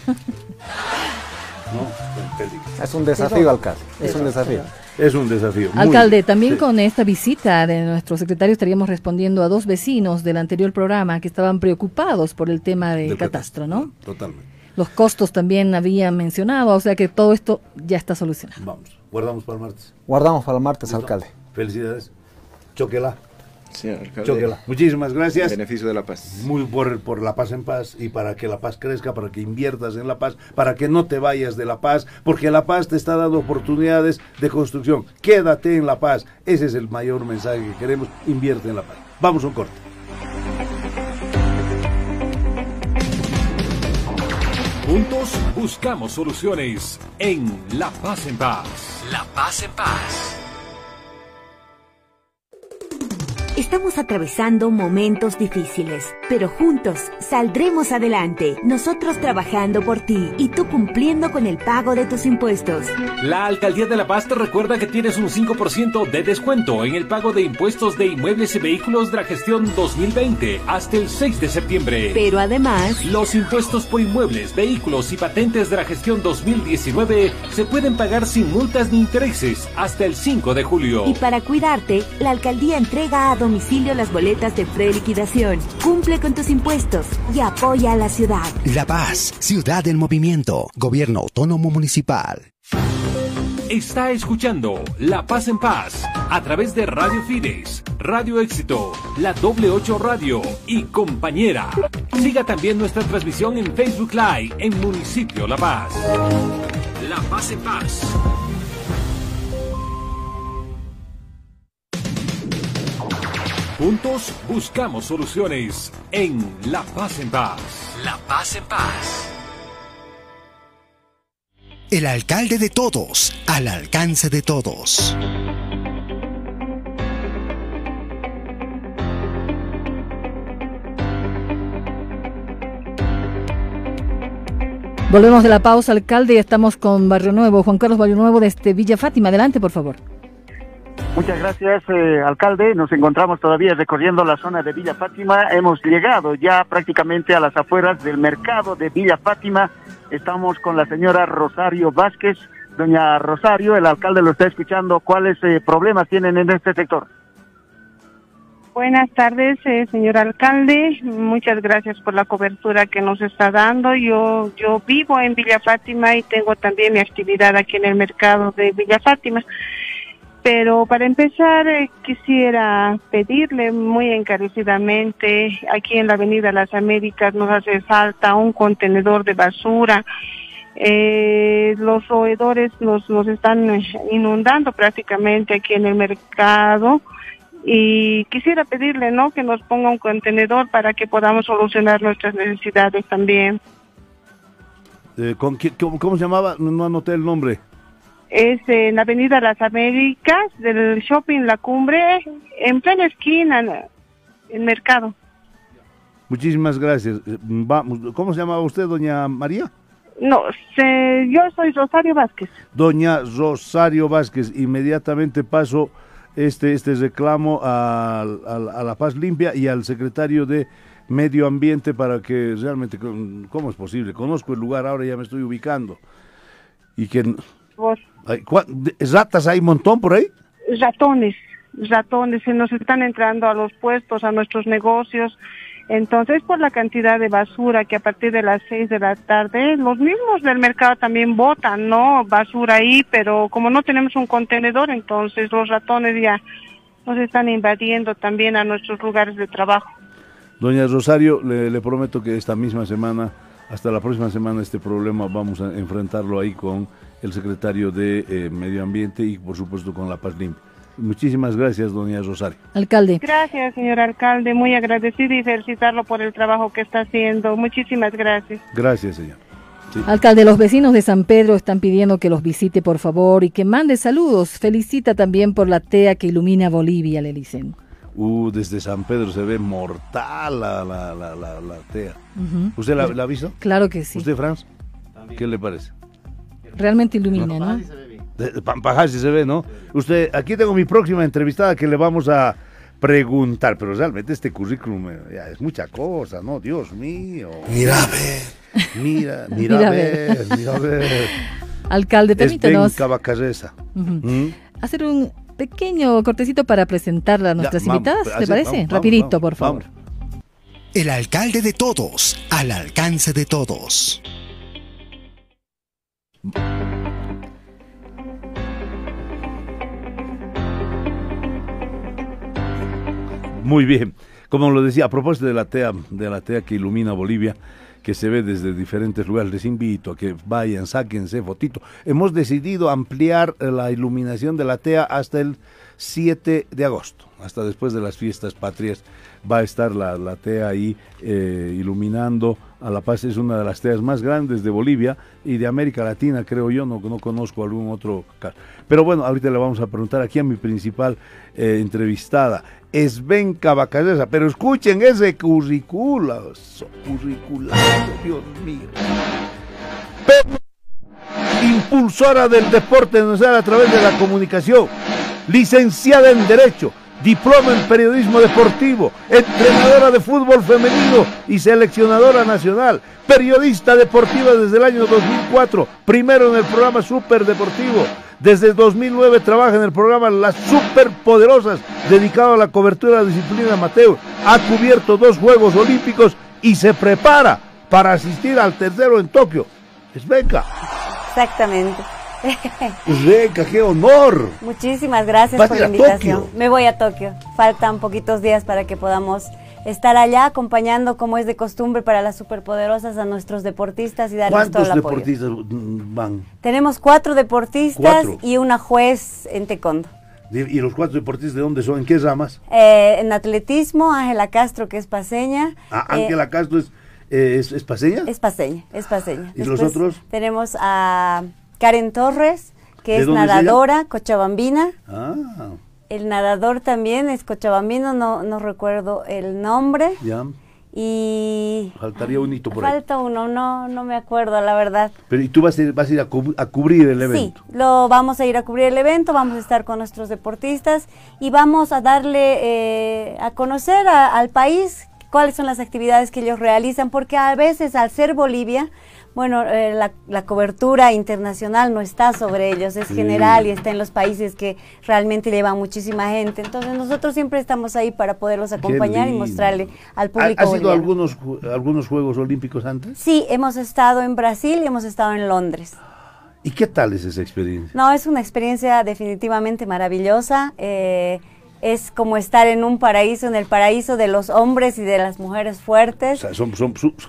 No, es un desafío, alcalde. Es un desafío. Es un desafío. Alcalde, también con esta visita de nuestro secretario estaríamos respondiendo a dos vecinos del anterior programa que estaban preocupados por el tema del, catastro, ¿no? Totalmente. Los costos también habían mencionado, o sea que todo esto ya está solucionado. Vamos, guardamos para el martes. Guardamos para el martes, alcalde. Felicidades. Choquela. Alcalde. Muchísimas gracias. beneficio de la paz. Muy por, por la paz en paz y para que la paz crezca, para que inviertas en la paz, para que no te vayas de la paz, porque la paz te está dando oportunidades de construcción. Quédate en la paz. Ese es el mayor mensaje que queremos. Invierte en la paz. Vamos a un corte. Juntos buscamos soluciones en La Paz en Paz. La Paz en Paz. Estamos atravesando momentos difíciles, pero juntos saldremos adelante. Nosotros trabajando por ti y tú cumpliendo con el pago de tus impuestos. La Alcaldía de La Paz te recuerda que tienes un 5% de descuento en el pago de impuestos de inmuebles y vehículos de la gestión 2020 hasta el 6 de septiembre. Pero además, los impuestos por inmuebles, vehículos y patentes de la gestión 2019 se pueden pagar sin multas ni intereses hasta el 5 de julio. Y para cuidarte, la alcaldía entrega a domicilio las boletas de preliquidación. Cumple con tus impuestos y apoya a la ciudad. La Paz, ciudad del movimiento, gobierno autónomo municipal. Está escuchando La Paz en Paz a través de Radio Fides, Radio Éxito, La Doble 8 Radio y Compañera. Siga también nuestra transmisión en Facebook Live en Municipio La Paz. La Paz en Paz. Juntos buscamos soluciones en La Paz en Paz. La Paz en Paz. El alcalde de todos, al alcance de todos. Volvemos de la pausa, alcalde, y estamos con Barrio Nuevo. Juan Carlos Barrio Nuevo desde Villa Fátima. Adelante, por favor. Muchas gracias, eh, alcalde. Nos encontramos todavía recorriendo la zona de Villa Fátima. Hemos llegado ya prácticamente a las afueras del mercado de Villa Fátima. Estamos con la señora Rosario Vázquez. Doña Rosario, el alcalde lo está escuchando. ¿Cuáles eh, problemas tienen en este sector? Buenas tardes, eh, señor alcalde. Muchas gracias por la cobertura que nos está dando. Yo yo vivo en Villa Fátima y tengo también mi actividad aquí en el mercado de Villa Fátima. Pero para empezar, eh, quisiera pedirle muy encarecidamente, aquí en la Avenida Las Américas nos hace falta un contenedor de basura. Eh, los roedores nos, nos están inundando prácticamente aquí en el mercado y quisiera pedirle, ¿no?, que nos ponga un contenedor para que podamos solucionar nuestras necesidades también. Eh, ¿con, cómo, ¿Cómo se llamaba? No anoté el nombre es en la Avenida Las Américas del Shopping La Cumbre, en plena esquina, en el mercado. Muchísimas gracias. Vamos, ¿Cómo se llamaba usted, doña María? No, yo soy Rosario Vázquez. Doña Rosario Vázquez, inmediatamente paso este, este reclamo a, a La Paz Limpia y al secretario de Medio Ambiente para que realmente, ¿cómo es posible? Conozco el lugar, ahora ya me estoy ubicando. Y que ¿Ratas hay un montón por ahí? Ratones, ratones, se nos están entrando a los puestos, a nuestros negocios. Entonces, por la cantidad de basura que a partir de las seis de la tarde, los mismos del mercado también botan, ¿no? Basura ahí, pero como no tenemos un contenedor, entonces los ratones ya nos están invadiendo también a nuestros lugares de trabajo. Doña Rosario, le, le prometo que esta misma semana, hasta la próxima semana, este problema vamos a enfrentarlo ahí con el secretario de eh, Medio Ambiente y por supuesto con La Paz Limpia. Muchísimas gracias, doña Rosario. Alcalde. Gracias, señor alcalde. Muy agradecido y felicitarlo por el trabajo que está haciendo. Muchísimas gracias. Gracias, señor. Alcalde, los vecinos de San Pedro están pidiendo que los visite, por favor, y que mande saludos. Felicita también por la TEA que ilumina Bolivia, le dicen. Uh, desde San Pedro se ve mortal la, la, la, la, TEA. ¿Usted la, ha visto? Claro que sí. ¿Usted, Franz? ¿Qué le parece? Realmente ilumina, ¿no? Pampajazi se ve, ¿no? Usted, aquí tengo mi próxima entrevistada que le vamos a preguntar, pero realmente este currículum eh, es mucha cosa, ¿no? Dios mío. Mira a ver. Mira, mira, a ver, mira a ver. Alcalde, permítanos. ¿Mm? Hacer un pequeño cortecito para presentar a nuestras invitadas, ¿te parece? Rapidito, por favor. El alcalde de todos, al alcance de todos. Muy bien. Como lo decía, a propósito de la TEA, de la TEA que ilumina Bolivia, que se ve desde diferentes lugares. Les invito a que vayan, sáquense fotito. Hemos decidido ampliar la iluminación de la TEA hasta el 7 de agosto, hasta después de las fiestas patrias. Va a estar la, la TEA ahí eh, iluminando a La Paz. Es una de las TEAs más grandes de Bolivia y de América Latina, creo yo. No, no conozco algún otro caso. Pero bueno, ahorita le vamos a preguntar aquí a mi principal eh, entrevistada. Esbenca Bacallesa, pero escuchen ese currículo, curriculado, Dios mío. impulsora del deporte nacional a través de la comunicación, licenciada en Derecho, diploma en Periodismo Deportivo, entrenadora de fútbol femenino y seleccionadora nacional, periodista deportiva desde el año 2004, primero en el programa Super Deportivo, desde 2009 trabaja en el programa Las Superpoderosas, dedicado a la cobertura de la disciplina amateur. Ha cubierto dos Juegos Olímpicos y se prepara para asistir al tercero en Tokio. Es beca. Exactamente. Es beca, qué honor. Muchísimas gracias por la invitación. Me voy a Tokio. Faltan poquitos días para que podamos estar allá acompañando como es de costumbre para las superpoderosas a nuestros deportistas y darles todo el apoyo. ¿Cuántos deportistas van? Tenemos cuatro deportistas y una juez en taekwondo. ¿Y los cuatro deportistas de dónde son? ¿En qué ramas? Eh, en atletismo, Ángela Castro, que es paseña. Ah, Ángela Castro es, eh, es, es, paseña. Es paseña, es paseña. ¿Y los otros? Tenemos a Karen Torres, que es nadadora, cochabambina. Ah. El nadador también es cochabambino, no, no recuerdo el nombre. Ya. Y... Faltaría un hito por ahí. Falta uno, no, no me acuerdo, la verdad. Pero ¿y tú vas a ir, vas a, ir a, cubrir el evento? Sí, lo, vamos a ir a cubrir el evento, vamos a estar con nuestros deportistas y vamos a darle eh, a conocer al país cuáles son las actividades que ellos realizan, porque a veces al ser Bolivia, bueno, eh, la, cobertura internacional no está sobre ellos, es general y está en los países que realmente llevan muchísima gente. Entonces nosotros siempre estamos ahí para poderlos acompañar y mostrarle al público. ¿Ha, sido algunos, algunos Juegos Olímpicos antes? Sí, hemos estado en Brasil y hemos estado en Londres. ¿Y qué tal es esa experiencia? No, es una experiencia definitivamente maravillosa. Eh, es como estar en un paraíso, en el paraíso de los hombres y de las mujeres fuertes. O sea, son,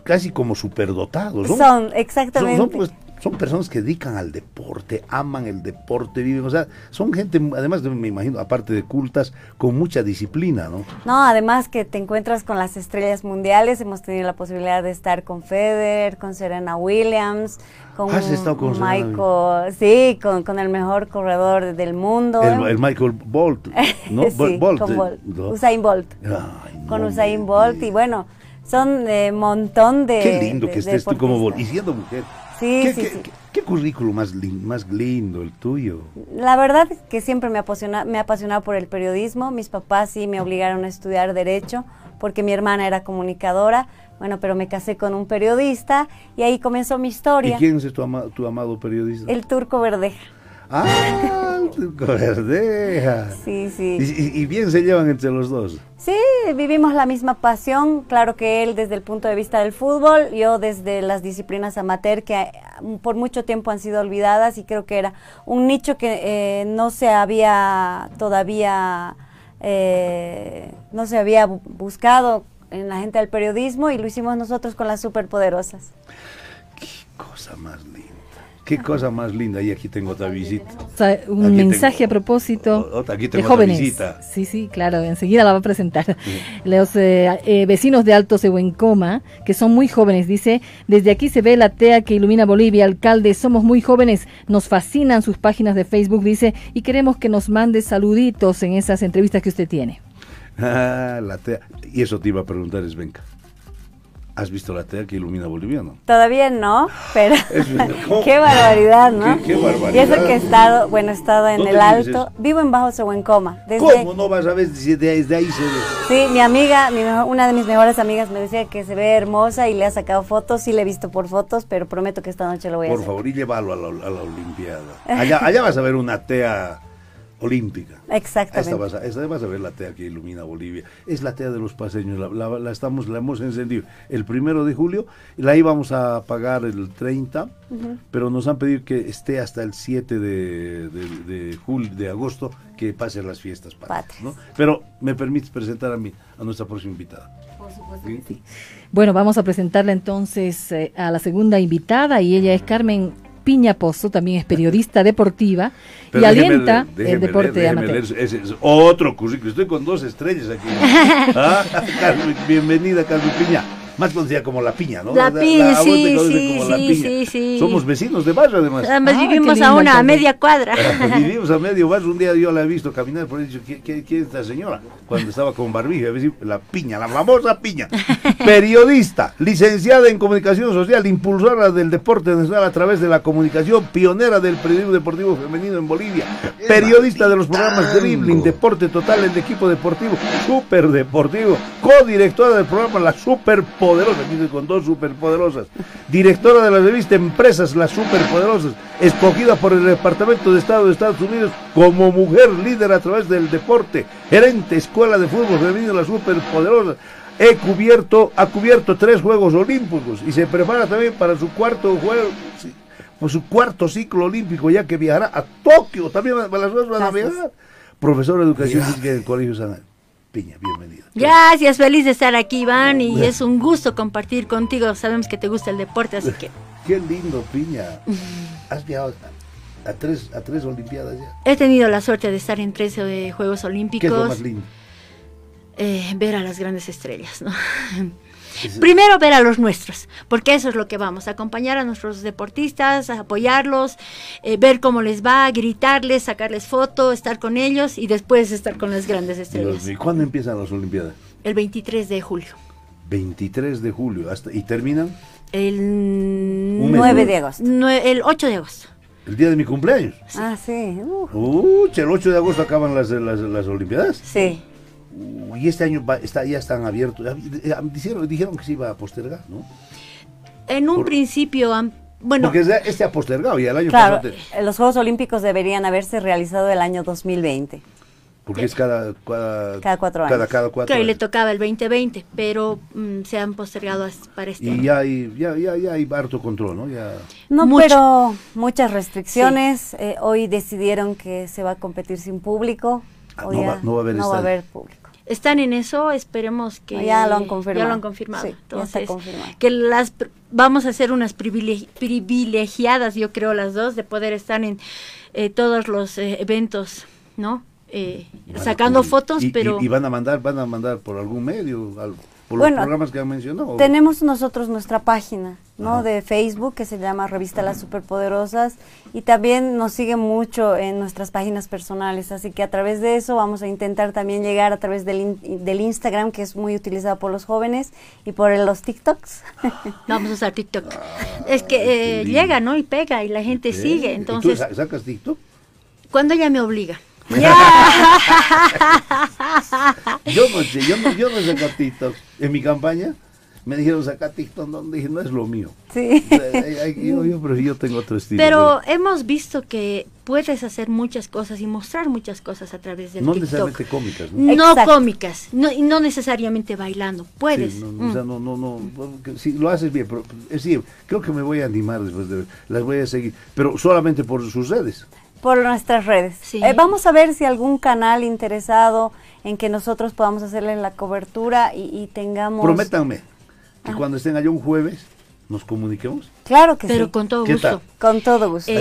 casi como superdotados. Son, son exactamente. Pues, son, personas que dedican al deporte, aman el deporte, viven, o sea, son gente, además me imagino, aparte de cultas, con mucha disciplina, ¿no? No, además que te encuentras con las estrellas mundiales, hemos tenido la posibilidad de estar con Federer, con Serena Williams, con, con Michael, sí, con, el mejor corredor del mundo. El, Michael Bolt, ¿no? sí, Bolt, con Bolt. Usain Bolt. con Usain Bolt y bueno, son un montón de Qué lindo que estés tú como Bolt y siendo mujer. Sí, ¿Qué, sí, qué, qué, currículo más, más lindo el tuyo? La verdad es que siempre me apasiona, me ha apasionado por el periodismo. Mis papás sí me obligaron a estudiar Derecho porque mi hermana era comunicadora bueno, pero me casé con un periodista y ahí comenzó mi historia. ¿Y quién es tu, tu amado periodista? El Turco Verdeja. Ah. Sí, sí. ¿Y, bien se llevan entre los dos? Sí, vivimos la misma pasión. Claro que él desde el punto de vista del fútbol, yo desde las disciplinas amateur que eh, por mucho tiempo han sido olvidadas y creo que era un nicho que eh, no se había todavía... Eh, no se había buscado en la gente del periodismo y lo hicimos nosotros con las superpoderosas. Qué cosa más linda. Qué cosa más linda. Y aquí tengo otra visita. un mensaje a propósito aquí tengo de jóvenes. Otra visita. Sí, sí, claro, enseguida la va a presentar. Los eh, eh, vecinos de Alto Sehuencoma, que son muy jóvenes, dice, desde aquí se ve la TEA que ilumina Bolivia, alcalde, somos muy jóvenes, nos fascinan sus páginas de Facebook, dice, y queremos que nos mande saluditos en esas entrevistas que usted tiene. Ah, la TEA. Y eso te iba a preguntar, es venga. ¿Has visto la TEA que ilumina Bolivia, no? Todavía no, pero qué barbaridad, ¿no? Qué, barbaridad. Y eso que he estado, bueno, he estado en el Alto, vivo en Bajo Seguencoma. Desde... ¿Cómo no vas a ver desde, ahí se ve? Sí, mi amiga, mi una de mis mejores amigas me decía que se ve hermosa y le ha sacado fotos, sí le he visto por fotos, pero prometo que esta noche lo voy a hacer. Por favor, y llévalo a la, a la Olimpiada. Allá, allá vas a ver una TEA olímpica. Exactamente. Esta vas, a, esta vas a ver la TEA que ilumina Bolivia. Es la TEA de los paseños, la, estamos, la hemos encendido el primero de julio, la íbamos a pagar el 30, pero nos han pedido que esté hasta el 7 de, de, julio, de agosto, que pasen las fiestas patrias. ¿no? Pero me permites presentar a, mí, a nuestra próxima invitada. Por supuesto que sí. Bueno, vamos a presentarla entonces eh, a la segunda invitada y ella es Carmen Piña Pozo, también es periodista deportiva y alienta el deporte de amateur. es, otro currículum, estoy con dos estrellas aquí. ¿Ah? bienvenida, Carmen Piña más conocida como La Piña, ¿no? La, Piña, sí, sí, sí, sí, Somos vecinos de barrio, además. Además, ah, vivimos a una media cuadra. vivimos a medio barrio. Un día yo la he visto caminar por ahí y dicho, ¿quién, es esta señora? Cuando estaba con barbija, la Piña, la famosa Piña. Periodista, licenciada en comunicación social, impulsora del deporte nacional a través de la comunicación, pionera del periodismo deportivo femenino en Bolivia, periodista de los programas Dribbling, Deporte Total, el equipo deportivo, Super Deportivo, codirectora del programa La Super poderosa, con dos superpoderosas, directora de la revista Empresas Las Superpoderosas, escogida por el Departamento de Estado de Estados Unidos como mujer líder a través del deporte, gerente Escuela de Fútbol Femenino Las Superpoderosas. He cubierto, ha cubierto tres Juegos Olímpicos y se prepara también para su cuarto juego, su cuarto ciclo olímpico, ya que viajará a Tokio, también a las dos van a viajar. Profesor de Educación Física del Colegio San Piña, bienvenida. Gracias, feliz de estar aquí, Iván, y es un gusto compartir contigo. Sabemos que te gusta el deporte, así que... Qué lindo, Piña. Has viajado a, tres, a tres Olimpiadas ya. He tenido la suerte de estar en tres eh, Juegos Olímpicos. ¿Qué es lo más lindo? Eh, ver a las grandes estrellas, ¿no? Primero ver a los nuestros, porque eso es lo que vamos, a acompañar a nuestros deportistas, a apoyarlos, eh, ver cómo les va, gritarles, sacarles fotos, estar con ellos y después estar con las grandes estrellas. ¿Y cuándo empiezan las Olimpiadas? El 23 de julio. 23 de julio, hasta, ¿y terminan? El 9 de agosto. el 8 de agosto. El día de mi cumpleaños. Ah, sí. Uh. el 8 de agosto acaban las, las, las Olimpiadas. Sí y este año está, ya están abiertos. Dijeron, dijeron que se iba a postergar, ¿no? En un principio, bueno. Porque este ha postergado y el año claro, Los Juegos Olímpicos deberían haberse realizado el año 2020. Porque es cada, cada, cada cuatro años. Cada, cuatro le tocaba el 2020, pero mm, se han postergado para este Y ya hay, ya, ya, ya hay harto control, ¿no? Ya... No, pero muchas restricciones. Eh, hoy decidieron que se va a competir sin público. Ah, no, va, no, va, a haber, no va a haber público están en eso, esperemos que ya lo han confirmado. Ya lo han confirmado. Entonces, que las vamos a ser unas privilegiadas, yo creo las dos, de poder estar en eh, todos los eh, eventos, ¿no? Eh, sacando fotos, pero y, van a mandar, van a mandar por algún medio, algo los programas que han mencionado. Tenemos nosotros nuestra página, ¿no? De Facebook que se llama Revista Las Superpoderosas y también nos sigue mucho en nuestras páginas personales, así que a través de eso vamos a intentar también llegar a través del, del Instagram que es muy utilizado por los jóvenes y por los TikToks. Vamos a usar TikTok. es que eh, llega, ¿no? Y pega y la gente sigue, entonces. ¿Y tú sacas TikTok? Cuando ella me obliga. yo no sé, yo no, yo no saco TikTok. En mi campaña me dijeron saca TikTok, no, dije, no es lo mío. Sí. Yo, yo, pero yo tengo otro estilo. Pero, hemos visto que puedes hacer muchas cosas y mostrar muchas cosas a través del no TikTok. necesariamente cómicas, ¿no? No cómicas, no, y no necesariamente bailando, puedes. no, no, o sea, mm. no, no, no, sí, lo haces bien, pero es decir, creo que me voy a animar después de las voy a seguir, pero solamente por sus redes por nuestras redes. Eh, vamos a ver si algún canal interesado en que nosotros podamos hacerle la cobertura y, tengamos... Prométanme que ah. cuando estén allá un jueves nos comuniquemos. Claro que sí. Pero con todo gusto. Con todo gusto. Eh,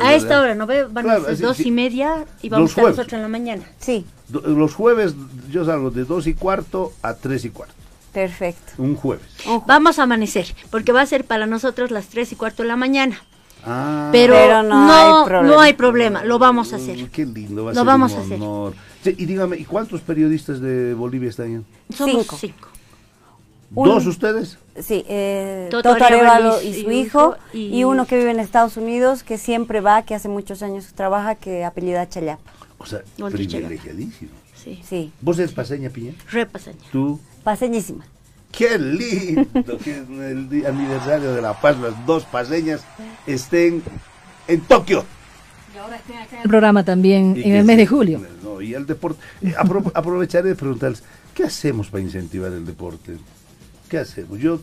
a, esta hora, ¿no? Van a ser dos y media y vamos a estar nosotros en la mañana. Sí. Los jueves yo salgo de dos y cuarto a tres y cuarto. Perfecto. Un jueves. Vamos a amanecer, porque va a ser para nosotros las tres y cuarto de la mañana. Ah. pero, no, no, hay problema. lo vamos a hacer. qué lindo, va a lo ser vamos un a hacer. y dígame, ¿y cuántos periodistas de Bolivia están ahí? Somos cinco. ¿Dos ustedes? Sí, eh, Toto, Arevalo y, su hijo, y, uno que vive en Estados Unidos, que siempre va, que hace muchos años trabaja, que apellida Chayapa. O sea, privilegiadísimo. Sí. sí. ¿Vos eres paseña, Piña? Re paseña. ¿Tú? Paseñísima. ¡Qué lindo! que en el aniversario de La Paz las dos paseñas estén en Tokio. Y ahora estén acá en el programa también en el mes de julio. No, y el deporte. Eh, aprovecharé de preguntarles, ¿qué hacemos para incentivar el deporte? ¿Qué hacemos? Yo,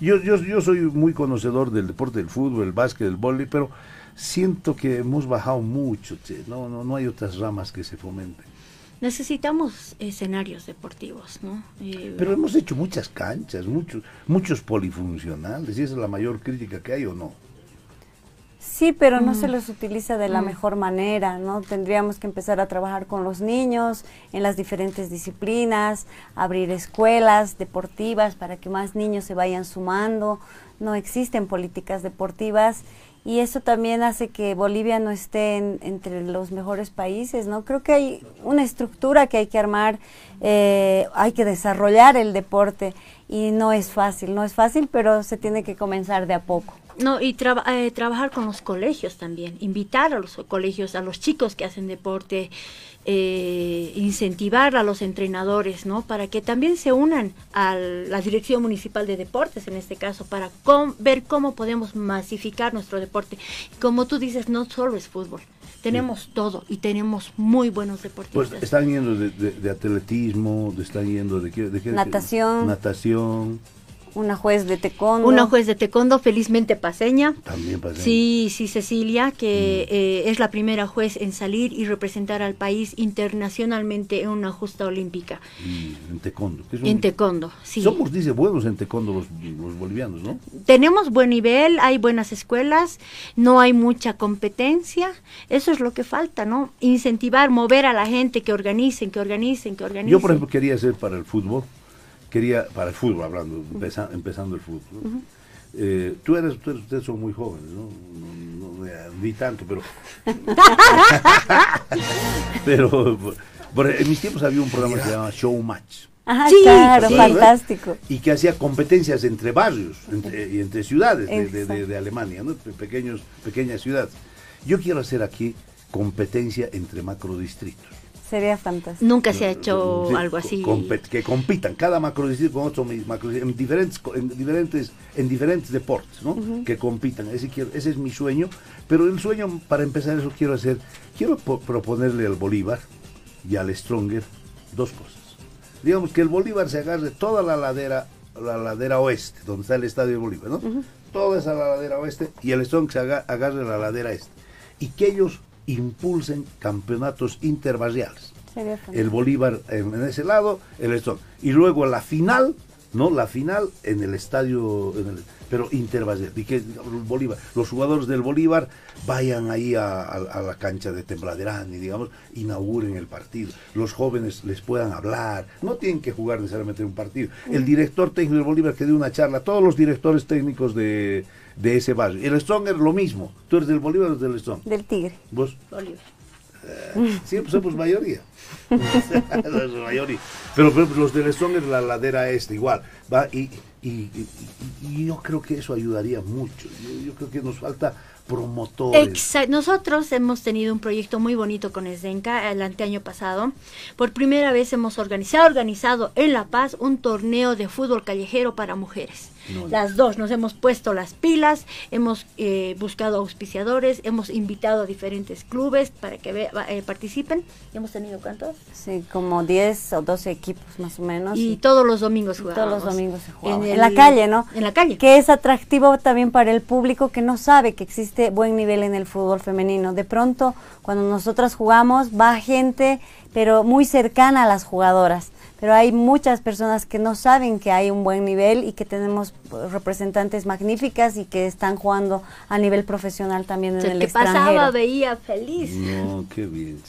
yo, yo, yo soy muy conocedor del deporte del fútbol, el básquet, el vóley, pero siento que hemos bajado mucho, no, no, no hay otras ramas que se fomenten. Necesitamos escenarios deportivos, ¿no? Eh, pero hemos hecho muchas canchas, muchos, muchos polifuncionales, y esa es la mayor crítica que hay o no. Sí, pero no se mm. los utiliza de la mm. mejor manera, ¿no? Tendríamos que empezar a trabajar con los niños en las diferentes disciplinas, abrir escuelas deportivas para que más niños se vayan sumando. No existen políticas deportivas y eso también hace que Bolivia no esté entre los mejores países, ¿no? Creo que hay una estructura que hay que armar, eh, hay que desarrollar el deporte y no es fácil, no es fácil, pero se tiene que comenzar de a poco. No, y eh, trabajar con los colegios también, invitar a los colegios, a los chicos que hacen deporte, eh, incentivar a los entrenadores, ¿no? Para que también se unan a la Dirección Municipal de Deportes, en este caso, para ver cómo podemos masificar nuestro deporte. Como tú dices, no solo es fútbol. Tenemos todo y tenemos muy buenos deportistas. Pues están yendo de, atletismo, están yendo de, de, de natación. Natación. Una juez de taekwondo. Una juez de taekwondo, felizmente paseña. También paseña. Sí, sí, Cecilia, que mm. eh, es la primera juez en salir y representar al país internacionalmente en una justa olímpica. en taekwondo. en taekwondo, sí. Somos, dice, buenos en taekwondo los, los, bolivianos, ¿no? Tenemos buen nivel, hay buenas escuelas, no hay mucha competencia. Eso es lo que falta, ¿no? Incentivar, mover a la gente que organicen, que organicen, que organicen. Yo, por ejemplo, quería hacer para el fútbol quería, para el fútbol hablando, empezando el fútbol. Eh, tú eres, ustedes son muy jóvenes, ¿no? No, vi tanto, pero... pero en mis tiempos había un programa que se llamaba Show Match. sí, claro, fantástico. Y que hacía competencias entre barrios y entre ciudades de, de, Alemania, ¿no? Pequeños, pequeñas ciudades. Yo quiero hacer aquí competencia entre macrodistritos. Sería fantástico. Nunca se ha hecho algo así. que compitan cada macrodistrito con otro macrodistrito en diferentes, en diferentes, en diferentes deportes, ¿no? Que compitan. Ese, quiero, ese es mi sueño. Pero el sueño, para empezar eso, quiero hacer, quiero proponerle al Bolívar y al Stronger dos cosas. Digamos que el Bolívar se agarre toda la ladera, la ladera oeste, donde está el estadio de Bolívar, ¿no? Toda esa ladera oeste y el Stronger se agarre la ladera este. Y que ellos impulsen campeonatos interbarriales. El Bolívar en, ese lado, el Estón. Y luego la final, ¿no? La final en el estadio, pero interbarrial. Y que Bolívar, los jugadores del Bolívar vayan ahí a, la cancha de Templaderán y, digamos, inauguren el partido. Los jóvenes les puedan hablar. No tienen que jugar necesariamente en un partido. El director técnico del Bolívar que dio una charla, todos los directores técnicos de, de ese barrio. El Stronger lo mismo. ¿Tú eres del Bolívar o del Strong? Del Tigre. ¿Vos? Bolívar. Eh, siempre somos mayoría. mayoría. Pero, pero, los del Stronger, la ladera este, igual. Va y, y, yo creo que eso ayudaría mucho. Yo, creo que nos falta promotores. Exacto. Nosotros hemos tenido un proyecto muy bonito con Esdenca el anteaño pasado. Por primera vez hemos organizado, organizado en La Paz un torneo de fútbol callejero para mujeres. Las dos nos hemos puesto las pilas, hemos eh, buscado auspiciadores, hemos invitado a diferentes clubes para que eh, participen. ¿Hemos tenido cuántos? Sí, como 10 o 12 equipos más o menos. Y todos los domingos jugamos. Todos los domingos se juega. En, la calle, ¿no? En la calle. Que es atractivo también para el público que no sabe que existe buen nivel en el fútbol femenino. De pronto, cuando nosotras jugamos, va gente, pero muy cercana a las jugadoras pero hay muchas personas que no saben que hay un buen nivel y que tenemos pues, representantes magníficas y que están jugando a nivel profesional también en el, el que pasaba veía feliz. No, qué bien,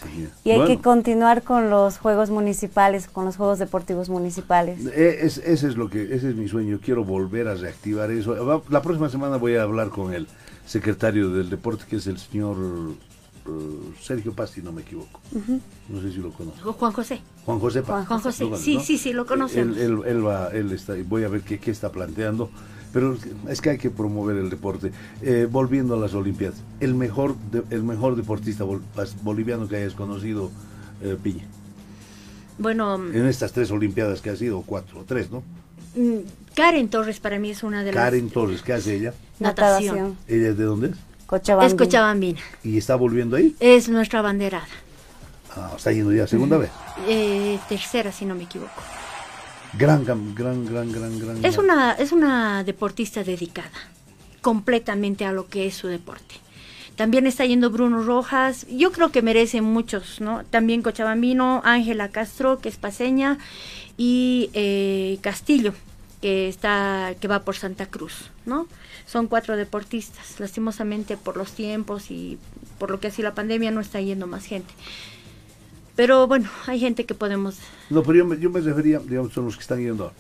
Y hay que continuar con los juegos municipales, con los juegos deportivos municipales. Es, ese es lo que, ese es mi sueño. Quiero volver a reactivar eso. La próxima semana voy a hablar con el secretario del deporte, que es el señor uh, Sergio Paz, si no me equivoco. No sé si lo conozco. Juan José. Juan José Juan, José, sí, sí, sí, lo conocemos. Él, él, va, él está, voy a ver qué, qué, está planteando. Pero es que hay que promover el deporte. Eh, volviendo a las Olimpiadas, el mejor, el mejor deportista boliviano que hayas conocido, eh, Piña. Bueno. En estas tres Olimpiadas que ha sido, cuatro o tres, ¿no? Mm, Karen Torres para mí es una de las... Karen Torres, ¿qué hace ella? Natación. ¿Ella es de dónde es? Es Cochabambina. ¿Y está volviendo ahí? Es nuestra banderada. Ah, está yendo ya segunda vez. Eh, tercera, si no me equivoco. Gran, gran, gran, gran, gran. Es una, es una deportista dedicada completamente a lo que es su deporte. También está yendo Bruno Rojas, yo creo que merecen muchos, ¿no? También Cochabambino, Ángela Castro, que es paseña, y eh, Castillo, que está, que va por Santa Cruz, ¿no? Son cuatro deportistas. Lastimosamente por los tiempos y por lo que ha sido la pandemia no está yendo más gente. Pero bueno, hay gente que podemos... No, pero yo me, yo me refería, digamos, son los que están yendo.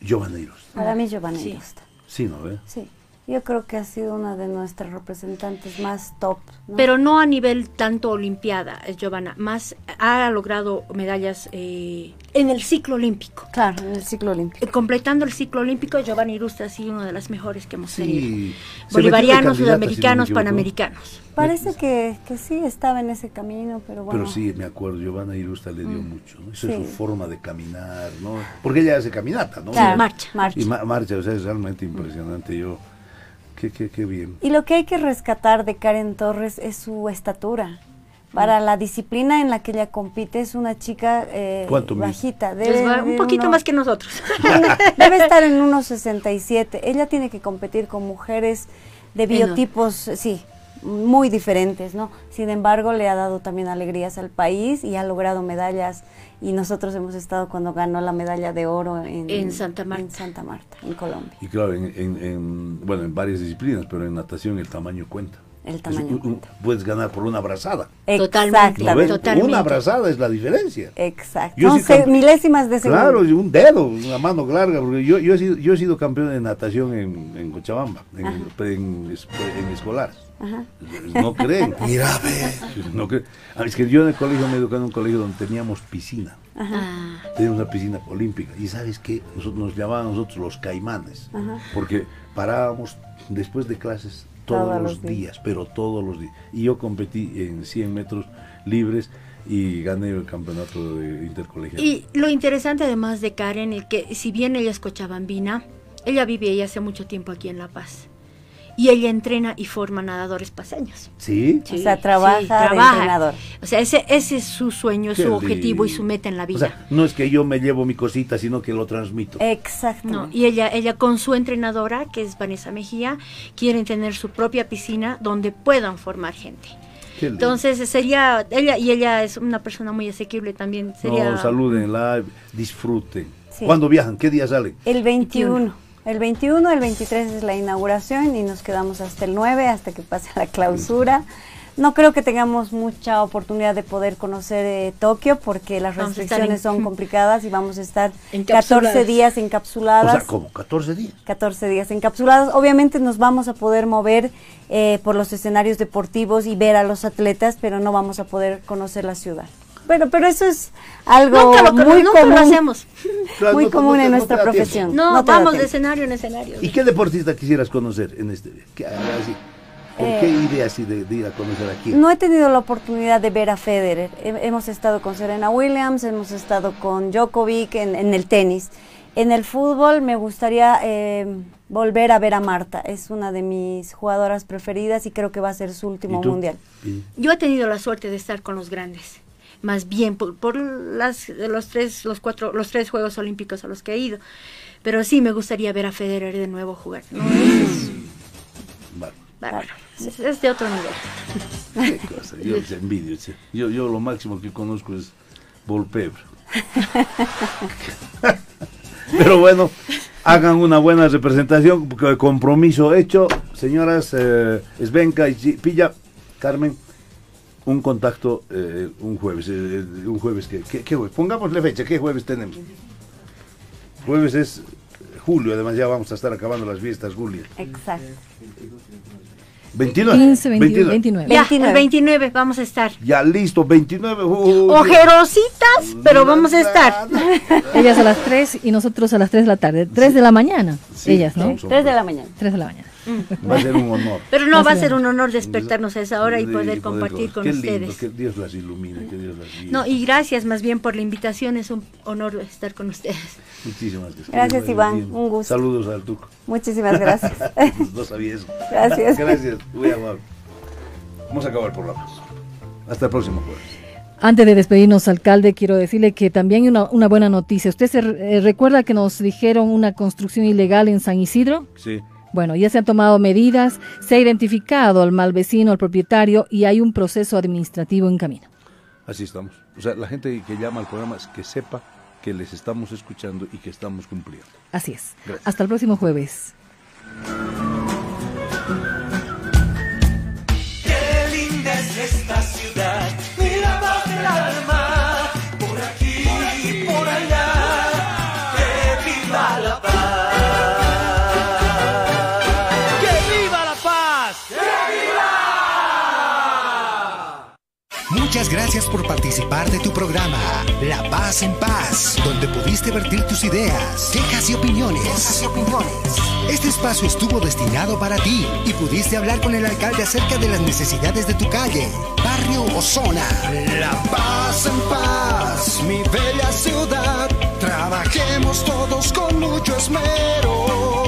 Giovaneiros. Para mí Giovaneiros. Sí. sí, ¿no ve? Sí. Yo creo que ha sido una de nuestras representantes más top. Pero no a nivel tanto olimpiada, es Giovanna, más ha logrado medallas eh, en el ciclo olímpico. Claro, en el ciclo olímpico. Eh, completando el ciclo olímpico, Giovanna Irusta ha sido una de las mejores que hemos tenido. Bolivarianos, sudamericanos, panamericanos. Parece que, que, sí estaba en ese camino, pero bueno. Pero sí, me acuerdo, Giovanna Irusta le dio mm. mucho, ¿no? Esa es su forma de caminar, ¿no? Porque ella hace caminata, ¿no? marcha. marcha. Y marcha, o sea, es realmente impresionante. Yo Qué, bien. Y lo que hay que rescatar de Karen Torres es su estatura. Para la disciplina en la que ella compite es una chica eh, bajita. Debe, un poquito más que nosotros. debe estar en unos 67. Ella tiene que competir con mujeres de biotipos, sí, muy diferentes, ¿no? Sin embargo, le ha dado también alegrías al país y ha logrado medallas y nosotros hemos estado cuando ganó la medalla de oro en, Santa Marta, en, Santa Marta, en Colombia. Y claro, en, bueno, en varias disciplinas, pero en natación el tamaño cuenta. El tamaño cuenta. Puedes ganar por una abrazada. Totalmente, Una abrazada es la diferencia. Exacto. milésimas de segundo. Claro, un dedo, una mano larga. Porque yo, yo, he, sido, yo he sido campeón de natación en, en Cochabamba, en, en, No creen. Mira, No creen. Ah, es que yo en el colegio me eduqué en un colegio donde teníamos piscina. Teníamos una piscina olímpica. Y sabes qué? Nosotros, nos llamaban nosotros los caimanes. Porque parábamos después de clases todos, los días, pero todos los días. Y yo competí en 100 metros libres y gané el campeonato de intercolegial. Y lo interesante además de Karen es que si bien ella es cochabambina, ella vive ya hace mucho tiempo aquí en La Paz y ella entrena y forma nadadores paseños. ¿Sí? o sea, trabaja, trabaja. entrenador. O sea, ese, ese es su sueño, su objetivo y su meta en la vida. O sea, no es que yo me llevo mi cosita, sino que lo transmito. Exacto. y ella, ella con su entrenadora, que es Vanessa Mejía, quieren tener su propia piscina donde puedan formar gente. Entonces sería, ella y ella es una persona muy asequible también. Sería... No, salúdenla, disfruten. ¿Cuándo viajan? ¿Qué día salen? El 21. El 21, el 23 es la inauguración y nos quedamos hasta el 9, hasta que pase la clausura. No creo que tengamos mucha oportunidad de poder conocer eh, Tokio porque las restricciones son complicadas y vamos a estar 14 días encapsuladas. O sea, ¿cómo? ¿14 días? 14 días encapsuladas. Obviamente nos vamos a poder mover eh, por los escenarios deportivos y ver a los atletas, pero no vamos a poder conocer la ciudad. Bueno, pero eso es algo muy común. hacemos. muy común en nuestra profesión. No, vamos de escenario en escenario. ¿Y qué deportista quisieras conocer en este? ¿Qué, ¿Por qué eh, idea así de, ir a conocer aquí? No he tenido la oportunidad de ver a Federer. hemos estado con Serena Williams, hemos estado con Djokovic en, el tenis. En el fútbol me gustaría eh, volver a ver a Marta. Es una de mis jugadoras preferidas y creo que va a ser su último mundial. Yo he tenido la suerte de estar con los grandes más bien por, por las, los tres, los cuatro, los tres Juegos Olímpicos a los que he ido. Pero sí me gustaría ver a Federer de nuevo jugar. ¿no? Es, es, de otro nivel. Yo envidio. Yo, yo lo máximo que conozco es Volpebre. Pero bueno, hagan una buena representación, compromiso hecho. Señoras, eh, Svenka y Pilla, Carmen, un contacto eh, un jueves. Eh, un jueves que, ¿qué, jueves? Pongámosle fecha, ¿qué jueves tenemos? Jueves es julio, además ya vamos a estar acabando las fiestas, Julia. Exacto. 29. 15, 21, 29. Ya, 29. 29 vamos a estar. Ya listo, 29. Ojerositas, pero vamos a estar. Ellas a las 3 y nosotros a las 3 de la tarde. 3 de la mañana. Ellas, ¿no? 3 de la mañana. 3 de la mañana. Va a ser un honor. Pero no, va a ser un honor despertarnos a esa hora y poder compartir con ustedes. que Dios las ilumine, que Dios las guíe. No, y gracias más bien por la invitación, es un honor estar con ustedes. Muchísimas gracias. Gracias, Iván, un gusto. Saludos al Tuco. Muchísimas gracias. no sabía eso. Gracias. Gracias, muy amable. Vamos a acabar por la paz. Hasta el próximo jueves. Antes de despedirnos, alcalde, quiero decirle que también hay una, una buena noticia. ¿Usted se eh, recuerda que nos dijeron una construcción ilegal en San Isidro? Sí. Bueno, ya se han tomado medidas, se ha identificado al mal vecino, al propietario y hay un proceso administrativo en camino. Así estamos. O sea, la gente que llama al programa es que sepa que les estamos escuchando y que estamos cumpliendo. Así es. Hasta el próximo jueves. Muchas gracias por participar de tu programa La Paz en Paz, donde pudiste vertir tus ideas, quejas y opiniones. Este espacio estuvo destinado para ti y pudiste hablar con el alcalde acerca de las necesidades de tu calle, barrio o zona. La Paz en Paz, mi bella ciudad, trabajemos todos con mucho esmero.